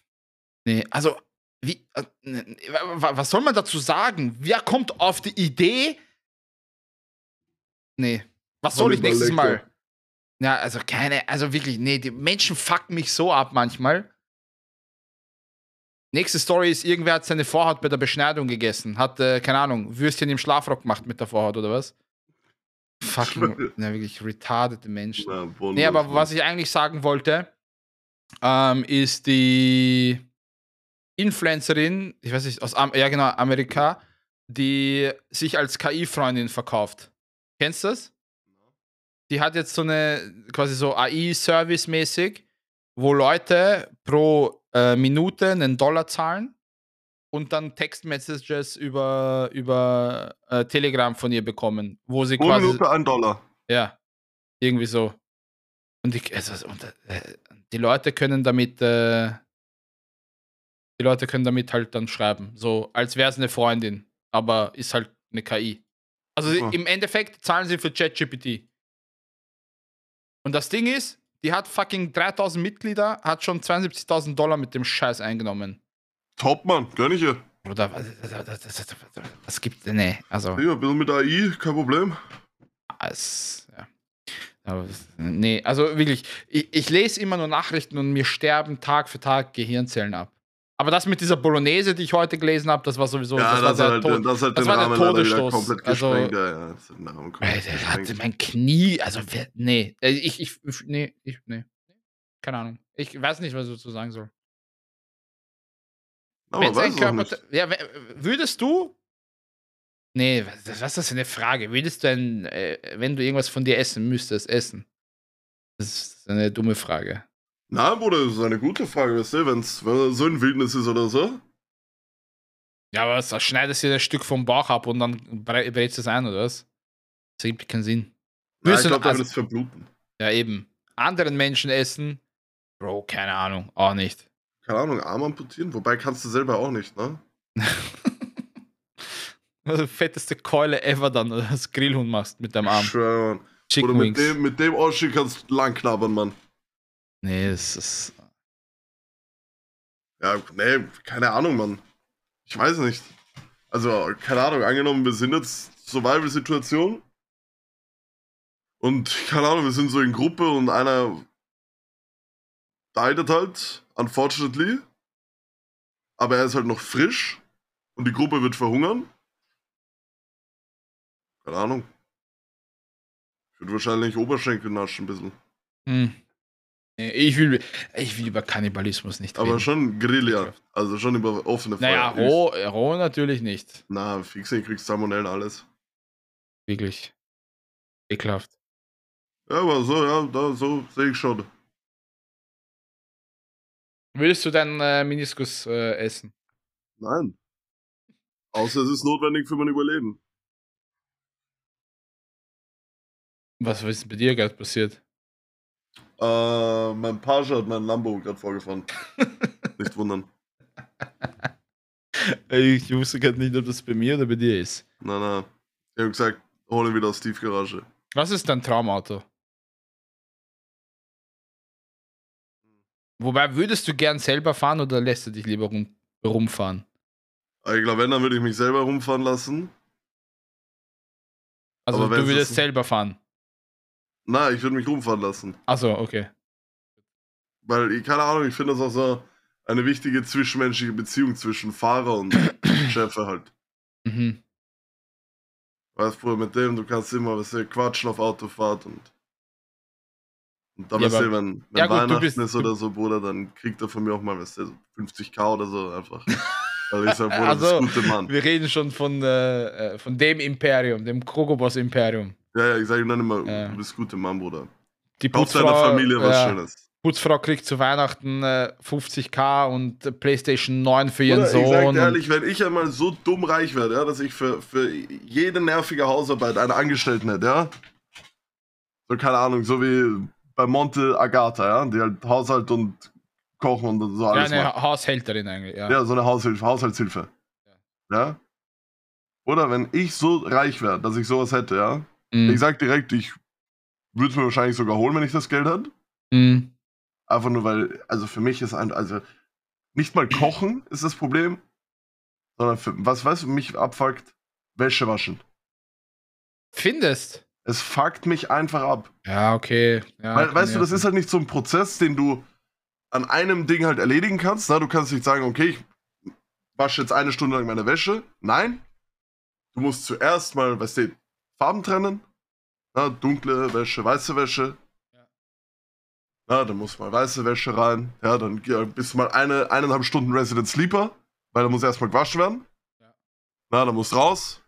Speaker 1: nee, also, wie, äh, ne, wa- was soll man dazu sagen? Wer kommt auf die Idee? Nee, was soll ich nächstes. Mal? Ja, also keine, also wirklich, nee, die Menschen fucken mich so ab manchmal. Nächste Story ist, irgendwer hat seine Vorhaut bei der Beschneidung gegessen. Hat, äh, keine Ahnung, Würstchen im Schlafrock gemacht mit der Vorhaut oder was? Fucking, na wirklich retardete Menschen.
Speaker 2: Ja, bonus,
Speaker 1: Nee, aber was ich eigentlich sagen wollte, ähm, ist die Influencerin, ich weiß nicht, aus Am ja genau, Amerika, die sich als KI-Freundin verkauft. Kennst du das? Die hat jetzt so eine, quasi so AI-Service-mäßig, wo Leute pro äh, Minute einen Dollar zahlen und dann Textmessages über, über äh, Telegram von ihr bekommen, wo sie
Speaker 2: Pro
Speaker 1: quasi.
Speaker 2: Minute ein Dollar.
Speaker 1: Ja, irgendwie so. Und die, also, und, äh, die Leute können damit, äh, die Leute können damit halt dann schreiben, so als wäre es eine Freundin, aber ist halt eine KI. Also
Speaker 2: Super.
Speaker 1: im Endeffekt zahlen sie für ChatGPT. Und das Ding ist, die hat fucking 3000 Mitglieder, hat schon 72.000 Dollar mit dem Scheiß eingenommen.
Speaker 2: Top, Mann, gönn ich ihr.
Speaker 1: Oder was, das, das, das gibt, nee, also.
Speaker 2: Ja, ein bisschen mit AI, kein Problem.
Speaker 1: Es, ja. Aber, nee, also wirklich, ich, ich lese immer nur Nachrichten und mir sterben Tag für Tag Gehirnzellen ab. Aber das mit dieser Bolognese, die ich heute gelesen habe, das war sowieso
Speaker 2: ja,
Speaker 1: das,
Speaker 2: das,
Speaker 1: war
Speaker 2: hat
Speaker 1: der
Speaker 2: halt,
Speaker 1: Tod.
Speaker 2: das hat
Speaker 1: das
Speaker 2: den
Speaker 1: war der Todesstoß.
Speaker 2: komplett
Speaker 1: Also-
Speaker 2: ja, ja, das hat den Rahmen komplett
Speaker 1: Alter, der hatte mein Knie, also nee, äh, ich, ich, nee, ich, nee. Keine Ahnung. Ich weiß nicht, was ich dazu sagen soll.
Speaker 2: Aber
Speaker 1: Wenn's
Speaker 2: weiß
Speaker 1: ein Körper,
Speaker 2: nicht.
Speaker 1: ja, würdest du? Nee, was, was ist das für eine Frage? Würdest du ein, äh, wenn du irgendwas von dir essen müsstest, essen? Das ist eine dumme Frage.
Speaker 2: Na, Bruder, das ist eine gute Frage, weißt du, wenn's, wenn es so ein Wildnis ist oder so.
Speaker 1: Ja, aber was, schneidest du dir das Stück vom Bauch ab und dann brätst du es ein, oder was? Das ergibt keinen Sinn.
Speaker 2: Ja,
Speaker 1: Würdest
Speaker 2: ich
Speaker 1: du-
Speaker 2: glaube, da
Speaker 1: also-
Speaker 2: wird es verbluten.
Speaker 1: Ja, eben. Anderen Menschen essen? Bro, keine Ahnung. Auch nicht.
Speaker 2: Keine Ahnung, Arm amputieren? Wobei kannst du selber auch nicht, ne?
Speaker 1: Also fetteste Keule ever dann, als Grillhund machst mit deinem Arm.
Speaker 2: Schwör, Mann.
Speaker 1: Chicken
Speaker 2: Oder mit
Speaker 1: Wings.
Speaker 2: dem, mit dem Oschi kannst du lang knabbern, Mann.
Speaker 1: Nee, das ist.
Speaker 2: Ja, nee, keine Ahnung, Mann. Ich weiß nicht. Also, keine Ahnung, angenommen, wir sind jetzt Survival-Situation. Und, keine Ahnung, wir sind so in Gruppe und einer leidet halt, unfortunately. Aber er ist halt noch frisch und die Gruppe wird verhungern. Keine Ahnung. Ich würde wahrscheinlich Oberschenkel naschen ein bisschen.
Speaker 1: Hm. Ich will, ich will über Kannibalismus nicht
Speaker 2: Aber
Speaker 1: reden.
Speaker 2: schon Grill, ja. Also schon über offene
Speaker 1: Naja,
Speaker 2: Feuer.
Speaker 1: roh, roh natürlich nicht.
Speaker 2: Na, fix, ich kriegst Salmonellen alles.
Speaker 1: Wirklich. Ekelhaft.
Speaker 2: Ja, aber so, ja, da, so sehe ich schon.
Speaker 1: Würdest du deinen äh, Meniskus äh, essen?
Speaker 2: Nein. Außer es ist notwendig für mein Überleben.
Speaker 1: Was ist bei dir gerade passiert?
Speaker 2: Äh, mein Page hat mein Lambo gerade vorgefahren. Nicht wundern.
Speaker 1: Ich wusste gerade nicht, ob das bei mir oder bei dir ist.
Speaker 2: Nein, nein. Ich habe gesagt, hol ihn wieder aus Tiefgarage.
Speaker 1: Was ist dein Traumauto? Wobei, würdest du gern selber fahren oder lässt du dich lieber rum, rumfahren?
Speaker 2: Ich glaube, wenn, dann würde ich mich selber rumfahren lassen.
Speaker 1: Also du würdest selber fahren.
Speaker 2: Nein, ich würde mich rumfahren lassen.
Speaker 1: Achso, okay.
Speaker 2: Weil, ich, keine Ahnung, ich finde das auch so eine wichtige zwischenmenschliche Beziehung zwischen Fahrer und Chefe halt.
Speaker 1: Mhm.
Speaker 2: Weißt du, mit dem, du kannst immer was quatschen auf Autofahrt und. Und dann,
Speaker 1: Ja,
Speaker 2: weißt du, wenn, wenn
Speaker 1: Ja, gut,
Speaker 2: Weihnachten
Speaker 1: bist-
Speaker 2: ist oder so, Bruder, dann kriegt er von mir auch mal, weißt du, so 50k oder so einfach. Also ich sag, Bruder,
Speaker 1: Also,
Speaker 2: das gute Mann.
Speaker 1: Wir reden schon von, äh, äh, von dem Imperium, dem Krogobos-Imperium.
Speaker 2: Ja, ja, ich sag ihm dann immer,
Speaker 1: Ja.
Speaker 2: du bist gute Mann, Bruder.
Speaker 1: Die
Speaker 2: Kauf deiner
Speaker 1: Putzfrau,
Speaker 2: Familie was
Speaker 1: ja,
Speaker 2: Schönes.
Speaker 1: Putzfrau kriegt zu Weihnachten äh, 50k und PlayStation 9 für ihren
Speaker 2: Bruder, ich
Speaker 1: Sohn.
Speaker 2: sag
Speaker 1: und-
Speaker 2: dir ehrlich, wenn ich einmal so dumm reich werde, ja, dass ich für, für jede nervige Hausarbeit einen Angestellten hätte, ja. So, keine Ahnung, so wie bei Monte Agatha, ja, die halt Haushalt und Kochen und so
Speaker 1: ja,
Speaker 2: alles
Speaker 1: eine
Speaker 2: macht.
Speaker 1: Haushälterin eigentlich, ja.
Speaker 2: Ja, so eine Haushilfe, Haushaltshilfe. Ja. Oder wenn ich so reich wäre, dass ich sowas hätte, ja.
Speaker 1: Mhm.
Speaker 2: Ich sag direkt, ich würde es mir wahrscheinlich sogar holen, wenn ich das Geld hätte.
Speaker 1: Mhm.
Speaker 2: Einfach nur, weil, also für mich ist ein, also nicht mal kochen ist das Problem, sondern für, was weißt du, mich abfuckt, Wäsche waschen.
Speaker 1: Findest?
Speaker 2: Es fuckt mich einfach ab.
Speaker 1: Ja, okay. Ja,
Speaker 2: weil, weißt du, das ist halt nicht so ein Prozess, den du an einem Ding halt erledigen kannst. Na, du kannst nicht sagen, okay, ich wasche jetzt eine Stunde lang meine Wäsche. Nein. Du musst zuerst mal, weißt du, Farben trennen. Na, dunkle Wäsche, weiße Wäsche.
Speaker 1: Ja.
Speaker 2: Na, dann muss mal weiße Wäsche rein. Ja, dann ja, bist du mal eine, eineinhalb Stunden Resident Sleeper, weil da muss erstmal gewaschen werden.
Speaker 1: Ja.
Speaker 2: Na, dann musst raus.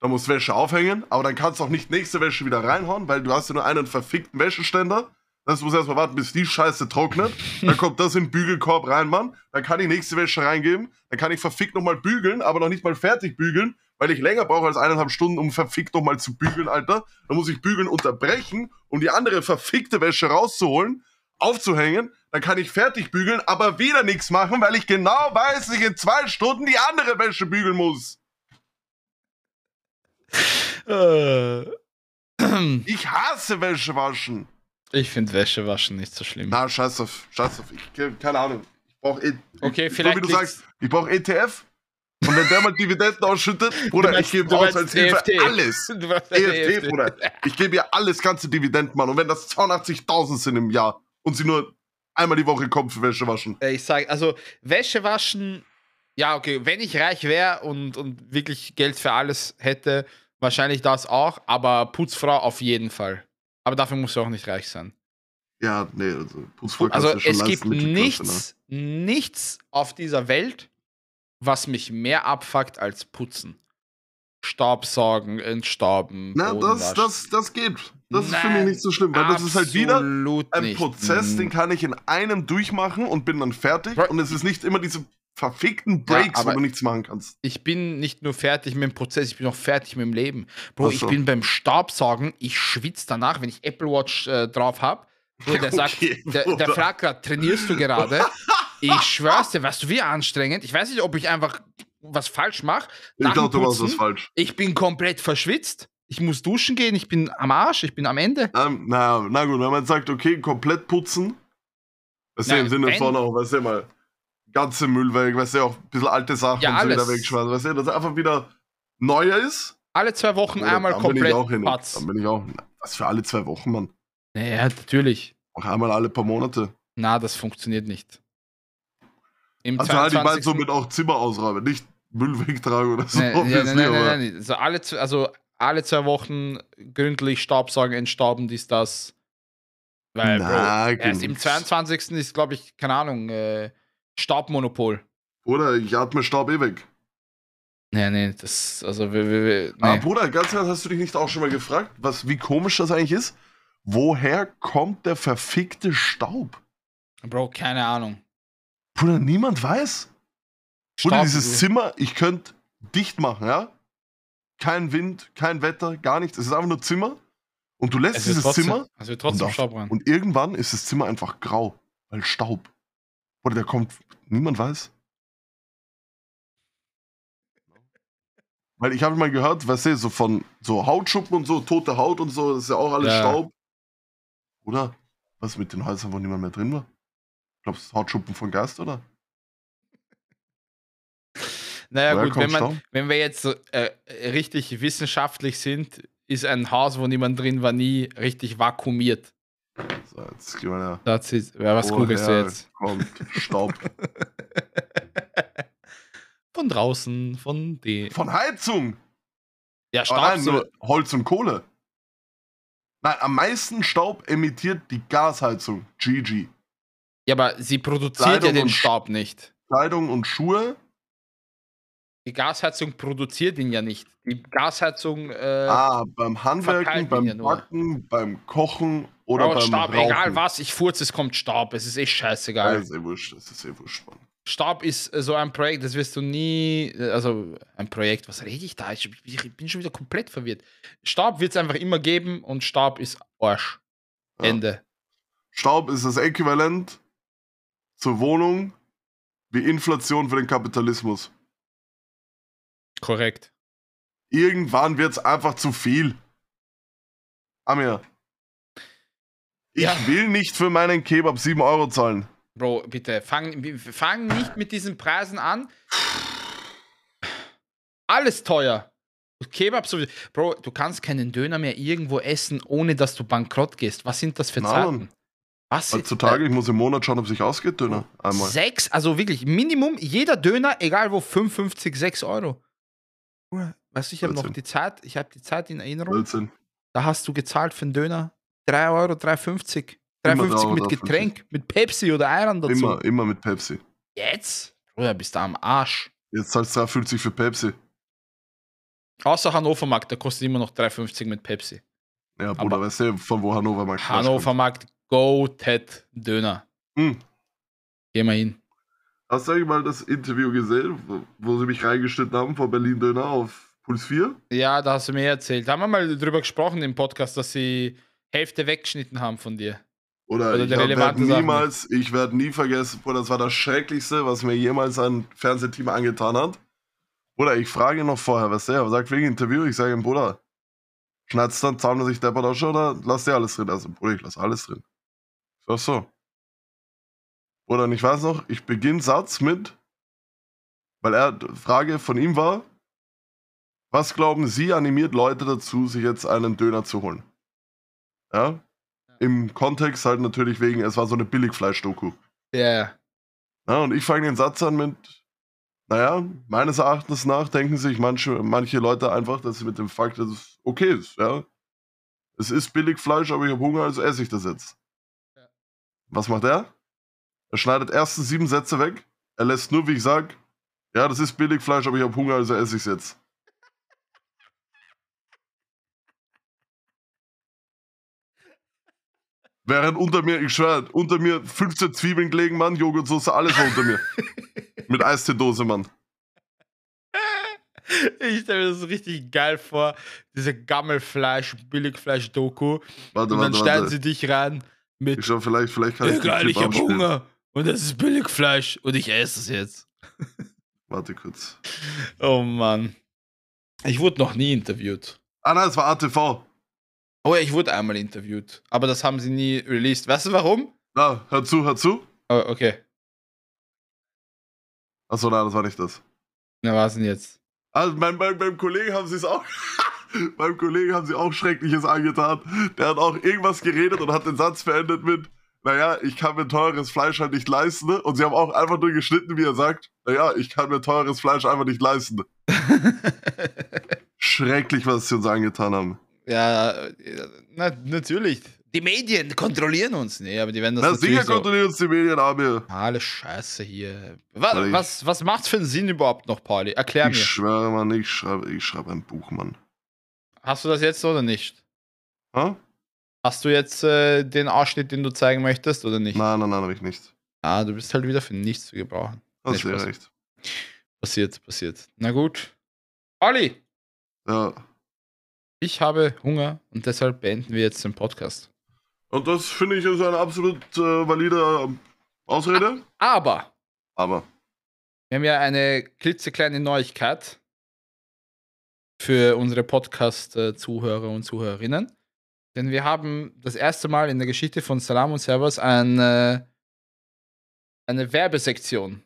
Speaker 2: Dann musst Wäsche aufhängen, aber dann kannst du auch nicht nächste Wäsche wieder reinhauen, weil du hast ja nur einen verfickten Wäscheständer. Das muss erstmal warten, bis die Scheiße trocknet. Dann kommt das in den Bügelkorb rein, Mann. Dann kann ich nächste Wäsche reingeben. Dann kann ich verfickt nochmal bügeln, aber noch nicht mal fertig bügeln, weil ich länger brauche als eineinhalb Stunden, um verfickt nochmal zu bügeln, Alter. Dann muss ich bügeln unterbrechen, um die andere verfickte Wäsche rauszuholen, aufzuhängen. Dann kann ich fertig bügeln, aber wieder nichts machen, weil ich genau weiß, dass ich in zwei Stunden die andere Wäsche bügeln muss.
Speaker 1: Äh.
Speaker 2: Ich hasse Wäsche waschen.
Speaker 1: Ich finde Wäsche waschen nicht so schlimm.
Speaker 2: Na, scheiß auf, scheiß auf. Ich, keine Ahnung. Ich brauche
Speaker 1: Okay,
Speaker 2: ich,
Speaker 1: vielleicht
Speaker 2: So wie du sagst, ich brauche ETF. Und wenn der mal Dividenden ausschüttet, Bruder,
Speaker 1: Du
Speaker 2: ich gebe
Speaker 1: du
Speaker 2: aus
Speaker 1: meinst
Speaker 2: als Hilfe
Speaker 1: EFT.
Speaker 2: alles.
Speaker 1: Du meinst eine
Speaker 2: EFT, Bruder. Ich gebe ihr alles ganze Dividenden, Mann. Und wenn das 82.000 sind im Jahr und sie nur einmal die Woche kommt für Wäsche waschen.
Speaker 1: Ich sage, also Wäsche waschen, ja, okay, wenn ich reich wäre und, und wirklich Geld für alles hätte, wahrscheinlich das auch, aber Putzfrau auf jeden Fall. Aber dafür muss du auch nicht reich sein.
Speaker 2: Ja, nee, also Putzfrau kannst
Speaker 1: Also
Speaker 2: du schon
Speaker 1: es
Speaker 2: leisten,
Speaker 1: gibt
Speaker 2: ne?
Speaker 1: nichts, nichts auf dieser Welt, was mich mehr abfuckt als putzen. Staubsaugen, entstauben.
Speaker 2: Na, das, das, das geht. Das
Speaker 1: Nein,
Speaker 2: finde ich nicht so schlimm, weil das ist halt wieder ein
Speaker 1: nicht.
Speaker 2: Prozess, den kann ich in einem durchmachen und bin dann fertig.
Speaker 1: Bro-
Speaker 2: Und es ist nicht immer diese verfickten Breaks,
Speaker 1: aber-
Speaker 2: wo du nichts machen kannst.
Speaker 1: ich bin nicht nur fertig mit dem Prozess, ich bin auch fertig mit dem Leben. Bro,
Speaker 2: Ach
Speaker 1: ich
Speaker 2: so.
Speaker 1: bin beim Staubsaugen, ich schwitze danach, wenn ich Apple Watch äh, drauf habe. Der sagt,
Speaker 2: Okay,
Speaker 1: der, der fragt gerade, trainierst du gerade? Ich schwör's dir, weißt du, wie anstrengend. Ich weiß nicht, ob ich einfach was falsch mache.
Speaker 2: Ich glaube, du machst was falsch.
Speaker 1: Ich bin komplett verschwitzt. Ich muss duschen gehen, ich bin am Arsch, ich bin am Ende.
Speaker 2: Ähm, na, na gut, wenn man sagt, okay, komplett putzen, was ja im Sinne von auch, weißt du mal, ganze Müll weg, weißt du, auch ein bisschen alte Sachen
Speaker 1: ja,
Speaker 2: so wieder wegschmeißen, weißt du, dass es einfach wieder neuer ist.
Speaker 1: Alle zwei Wochen ja, einmal komplett
Speaker 2: bin ich auch hin. Dann bin ich auch, was für alle zwei Wochen, Mann.
Speaker 1: Naja, natürlich.
Speaker 2: Auch einmal alle paar Monate.
Speaker 1: Na, das funktioniert nicht.
Speaker 2: Im also 22. halt ich meine somit auch Zimmer ausräumen, nicht Müll wegtragen oder so.
Speaker 1: Ja, nein, nein, nein, nein, Also alle, also alle zwei Wochen gründlich Staubsaugen, entstauben, dies, das. Weil, Na, Bro, erst im 22. ist, glaube ich, keine Ahnung, äh, Staubmonopol.
Speaker 2: Oder ich atme Staub eh weg.
Speaker 1: Nee, nee, das, also, wir, wir, wir, nee.
Speaker 2: Aber Bruder, ganz ehrlich, hast du dich nicht auch schon mal gefragt, was, wie komisch das eigentlich ist? Woher kommt der verfickte Staub?
Speaker 1: Bro, keine Ahnung.
Speaker 2: Bruder, niemand weiß. Staub, Bruder, dieses Zimmer, ich könnte dicht machen, ja? Kein Wind, kein Wetter, gar nichts. Es ist einfach nur Zimmer. Und du lässt dieses
Speaker 1: trotzdem,
Speaker 2: Zimmer.
Speaker 1: Es wird trotzdem
Speaker 2: und,
Speaker 1: Staub rein.
Speaker 2: Und irgendwann ist das Zimmer einfach grau, weil Staub. Oder der kommt, niemand weiß. Weil ich habe mal gehört, weißt du, so von so Hautschuppen und so, tote Haut und so, das ist ja auch alles ja. Staub. Oder? Was mit den Häusern, wo niemand mehr drin war? Glaubst du, Hautschuppen von Gast, oder?
Speaker 1: Naja, Woher gut, wenn, man, wenn wir jetzt äh, richtig wissenschaftlich sind, ist ein Haus, wo niemand drin war, nie richtig vakuumiert.
Speaker 2: So, jetzt gehen wir
Speaker 1: ist, ja, was googelst du jetzt?
Speaker 2: Kommt Staub.
Speaker 1: von draußen, von die.
Speaker 2: Von Heizung!
Speaker 1: Ja, Staub. Oh nein,
Speaker 2: nur Holz und Kohle. Nein, am meisten Staub emittiert die Gasheizung. GG.
Speaker 1: Ja, aber sie produziert Kleidung ja den Staub nicht.
Speaker 2: Kleidung und Schuhe
Speaker 1: die Gasheizung produziert ihn ja nicht. Die Gasheizung. Äh,
Speaker 2: ah, beim Handwerken, beim ja Backen, beim Kochen oder oh, beim
Speaker 1: Staub,
Speaker 2: Rauchen.
Speaker 1: egal was, ich furze, es kommt Staub. Es ist echt scheißegal.
Speaker 2: Das ist eh wurscht, das ist eh wurscht, Mann.
Speaker 1: Staub ist äh, so ein Projekt, das wirst du nie, äh, also ein Projekt, was rede ich da? Ich, bin schon wieder komplett verwirrt. Staub wird es einfach immer geben und Staub ist Arsch. Ja. Ende.
Speaker 2: Staub ist das Äquivalent zur Wohnung wie Inflation für den Kapitalismus.
Speaker 1: Korrekt.
Speaker 2: Irgendwann wird es einfach zu viel. Amir. Ich ja. will nicht für meinen Kebab 7 Euro zahlen.
Speaker 1: Bro, bitte, fang, fang nicht mit diesen Preisen an. Alles teuer. Kebab sowieso. Bro, du kannst keinen Döner mehr irgendwo essen, ohne dass du bankrott gehst. Was sind das für Zeiten?
Speaker 2: Was Heutzutage, ich muss im Monat schauen, ob sich ausgeht, Döner.
Speaker 1: Einmal. Sechs, also wirklich, Minimum, jeder Döner, egal wo, 55, 6 Euro. Weißt du, ich habe noch die Zeit, ich habe die Zeit in Erinnerung.
Speaker 2: 13.
Speaker 1: Da hast du gezahlt für einen Döner 3 Euro, 3,50. 3,50 mit Getränk, mit Pepsi oder Eiern dazu.
Speaker 2: Immer, immer mit Pepsi.
Speaker 1: Jetzt? Bruder, bist du am Arsch.
Speaker 2: Jetzt zahlst du 3,50 für Pepsi.
Speaker 1: Außer Hannover Markt, da kostet immer noch 3,50 mit Pepsi.
Speaker 2: Ja, Bruder, Aber weißt du, von wo Hannover Markt
Speaker 1: Hannover Markt, Go Ted Döner. Hm. Geh mal hin.
Speaker 2: Hast du eigentlich mal das Interview gesehen, wo, sie mich reingeschnitten haben vor Berlin Döner auf Puls 4?
Speaker 1: Ja, da hast du mir erzählt. Da haben wir mal drüber gesprochen im Podcast, dass sie Hälfte weggeschnitten haben von dir.
Speaker 2: Oder, Oder ich werde niemals, ich werde nie vergessen, Bruder, das war das Schrecklichste, was mir jemals ein Fernsehteam angetan hat. Bruder, ich frage noch vorher, was der sagt wegen Interview. Ich sage ihm, Bruder, schneidet dann, zahlen wir sich deppert schon oder lass dir alles drin? Also, Bruder, ich lass alles drin. Ach so. Oder ich weiß noch, ich beginne Satz mit, weil er Frage von ihm war, was glauben Sie animiert Leute dazu, sich jetzt einen Döner zu holen? Ja? Im Kontext halt natürlich wegen, es war so eine Billigfleisch-Doku.
Speaker 1: Ja.
Speaker 2: Ja, und ich fange den Satz an mit, naja, meines Erachtens nach denken sich manche, manche Leute einfach, dass sie mit dem Fakt, dass es okay ist, ja. Es ist Billigfleisch, aber ich habe Hunger, also esse ich das jetzt. Ja. Was macht er? Er schneidet erste sieben Sätze weg. Er lässt nur, wie ich sag, ja, das ist Billigfleisch, aber ich habe Hunger, also esse ich es jetzt. Während unter mir, ich schwör, unter mir 15 Zwiebeln gelegen, Mann, Joghurtsoße, alles war unter mir. Mit Eisteedose, Mann.
Speaker 1: Ich stelle mir das richtig geil vor, diese Gammelfleisch, Billigfleisch-Doku.
Speaker 2: Warte,
Speaker 1: und dann
Speaker 2: warte,
Speaker 1: stellen
Speaker 2: warte.
Speaker 1: sie dich rein mit.
Speaker 2: Ich schau, vielleicht, vielleicht kann
Speaker 1: ich. Egal, ich hab Hunger. Und das ist Billigfleisch und ich esse es jetzt.
Speaker 2: Warte kurz.
Speaker 1: Oh Mann. Ich wurde noch nie interviewt.
Speaker 2: Ah nein, es war ATV.
Speaker 1: Oh ja, ich wurde einmal interviewt. Aber das haben sie nie released. Weißt du warum?
Speaker 2: Na, hör zu, hör zu.
Speaker 1: Oh, okay.
Speaker 2: Achso, nein, das war nicht das.
Speaker 1: Na, was denn jetzt?
Speaker 2: Also mein, mein, beim Kollegen haben sie es auch. beim Kollegen haben sie auch Schreckliches angetan. Der hat auch irgendwas geredet und hat den Satz beendet mit, naja, ich kann mir teures Fleisch halt nicht leisten. Ne? Und sie haben auch einfach nur geschnitten, wie er sagt, naja, ich kann mir teures Fleisch einfach nicht leisten. Schrecklich, was sie uns angetan haben.
Speaker 1: Ja, na, natürlich. Die Medien kontrollieren uns. Nee, aber die werden das
Speaker 2: Na, sicher
Speaker 1: so.
Speaker 2: kontrollieren uns die Medien, aber
Speaker 1: Alle Scheiße hier. Was,
Speaker 2: ich-
Speaker 1: was, was macht's für einen Sinn überhaupt noch, Pauli? Erklär
Speaker 2: ich
Speaker 1: mir.
Speaker 2: schwöre, Mann, ich schreibe ich schreibe ein Buch, Mann.
Speaker 1: Hast du das jetzt oder nicht?
Speaker 2: Ha?
Speaker 1: Hast du jetzt äh, den Ausschnitt, den du zeigen möchtest oder nicht?
Speaker 2: Nein, nein, nein, habe ich nicht.
Speaker 1: Ah, du bist halt wieder für nichts zu gebrauchen.
Speaker 2: Wäre
Speaker 1: Spaß.
Speaker 2: recht.
Speaker 1: Passiert, passiert. Na gut. Pauli,
Speaker 2: Ja.
Speaker 1: Ich habe Hunger und deshalb beenden wir jetzt den Podcast.
Speaker 2: Und das finde ich ist eine absolut äh, valide ähm, Ausrede.
Speaker 1: Aber
Speaker 2: Aber.
Speaker 1: wir haben ja eine klitzekleine Neuigkeit für unsere Podcast-Zuhörer und Zuhörerinnen. Denn wir haben das erste Mal in der Geschichte von Salam und Servus eine, eine Werbesektion,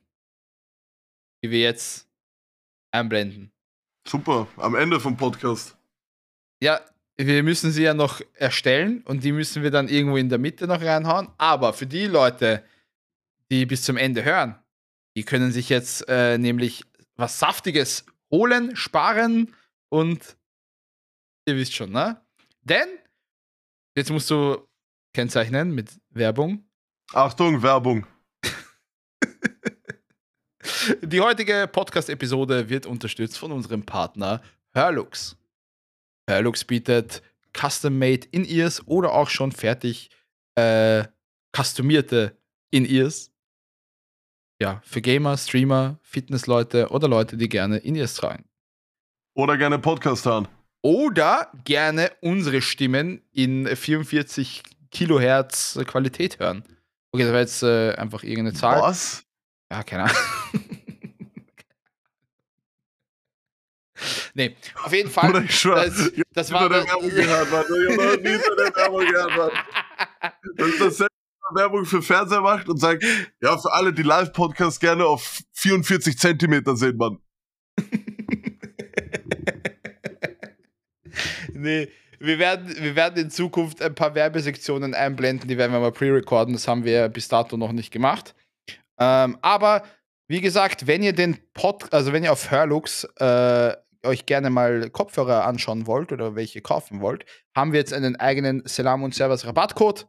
Speaker 1: die wir jetzt einblenden.
Speaker 2: Super. Am Ende vom Podcast.
Speaker 1: Ja, wir müssen sie ja noch erstellen und die müssen wir dann irgendwo in der Mitte noch reinhauen. Aber für die Leute, die bis zum Ende hören, die können sich jetzt äh, nämlich was Saftiges holen, sparen und ihr wisst schon, ne? Denn jetzt musst du kennzeichnen mit Werbung.
Speaker 2: Achtung, Werbung.
Speaker 1: Die heutige Podcast-Episode wird unterstützt von unserem Partner Hörlux. Hörlux bietet Custom-Made In-Ears oder auch schon fertig äh, customierte In-Ears. Ja, für Gamer, Streamer, Fitnessleute oder Leute, die gerne In-Ears tragen.
Speaker 2: Oder gerne Podcast hören.
Speaker 1: Oder gerne unsere Stimmen in 44 Kilohertz Qualität hören. Okay, das war jetzt äh, einfach irgendeine Zahl.
Speaker 2: Was?
Speaker 1: Ja, keine Ahnung. nee, auf jeden Fall.
Speaker 2: Oder ich schwöre,
Speaker 1: Das, das war
Speaker 2: eine Werbung gehört, Mann. Ich habe noch nie so eine Werbung gehört, Mann. Das ist dasselbe, Werbung für Fernseher macht und sagt, ja, für alle, die Live-Podcasts gerne auf 44 Zentimeter sehen, Mann.
Speaker 1: nee, wir werden, wir werden in Zukunft ein paar Werbesektionen einblenden, die werden wir mal pre-recorden. Das haben wir bis dato noch nicht gemacht. Ähm, aber wie gesagt, wenn ihr den Pod, also wenn ihr auf Hörlux äh, euch gerne mal Kopfhörer anschauen wollt oder welche kaufen wollt, haben wir jetzt einen eigenen Selam und Servers Rabattcode.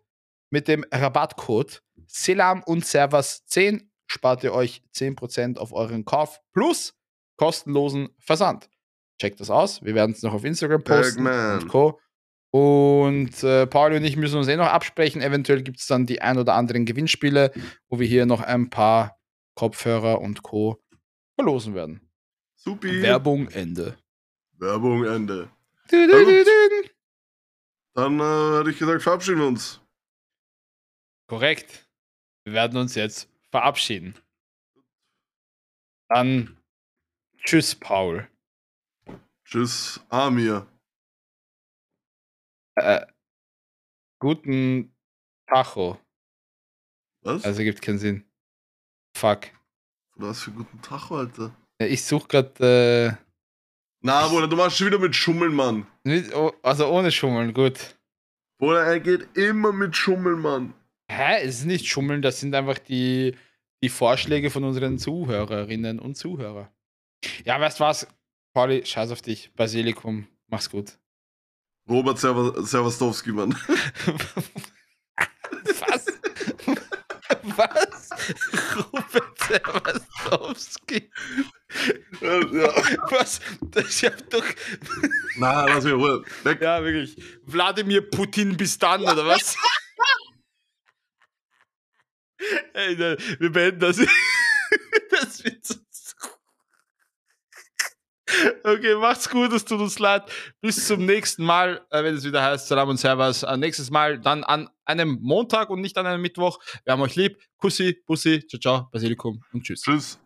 Speaker 1: Mit dem Rabattcode Selam und Servers 10 spart ihr euch 10% auf euren Kauf plus kostenlosen Versand. Checkt das aus. Wir werden es noch auf Instagram posten
Speaker 2: Bergman.
Speaker 1: und Co. Und äh, Pauli und ich müssen uns eh noch absprechen. Eventuell gibt es dann die ein oder anderen Gewinnspiele, wo wir hier noch ein paar Kopfhörer und Co. verlosen werden.
Speaker 2: Supi.
Speaker 1: Werbung Ende.
Speaker 2: Werbung Ende.
Speaker 1: Du, du, du, du.
Speaker 2: Dann äh, hätte ich gesagt, verabschieden wir uns.
Speaker 1: Korrekt. Wir werden uns jetzt verabschieden. Dann tschüss, Paul.
Speaker 2: Tschüss, Amir.
Speaker 1: Äh, guten Tacho.
Speaker 2: Was?
Speaker 1: Also gibt keinen Sinn. Fuck.
Speaker 2: Was für guten Tag, Alter.
Speaker 1: Ja, Ich suche gerade.
Speaker 2: Na, Bruder, du machst schon wieder mit Schummeln, Mann.
Speaker 1: Äh, mit- oh, also ohne Schummeln, gut.
Speaker 2: Bruder, er geht immer mit Schummeln, Mann.
Speaker 1: Hä? Es ist nicht Schummeln, das sind einfach die, die Vorschläge von unseren Zuhörerinnen und Zuhörer. Ja, weißt du was? Pauli, scheiß auf dich. Basilikum, mach's gut.
Speaker 2: Robert Serva- Servastowski, Mann.
Speaker 1: Was? Was? Robert Serwastowski.
Speaker 2: Ja, ja.
Speaker 1: Was? Das ich hab doch.
Speaker 2: Na, lass mich Ruhe. Weg.
Speaker 1: Ja, wirklich. Wladimir Putin bis dann, oder was? Ey, ne, wir beenden das. das wird so. Okay, macht's gut, es tut uns leid. Bis zum nächsten Mal, äh, wenn es wieder heißt Salam und Servus. Äh, nächstes Mal dann an einem Montag und nicht an einem Mittwoch. Wir haben euch lieb. Kussi, Bussi, ciao, ciao, Basilikum und tschüss.
Speaker 2: Tschüss.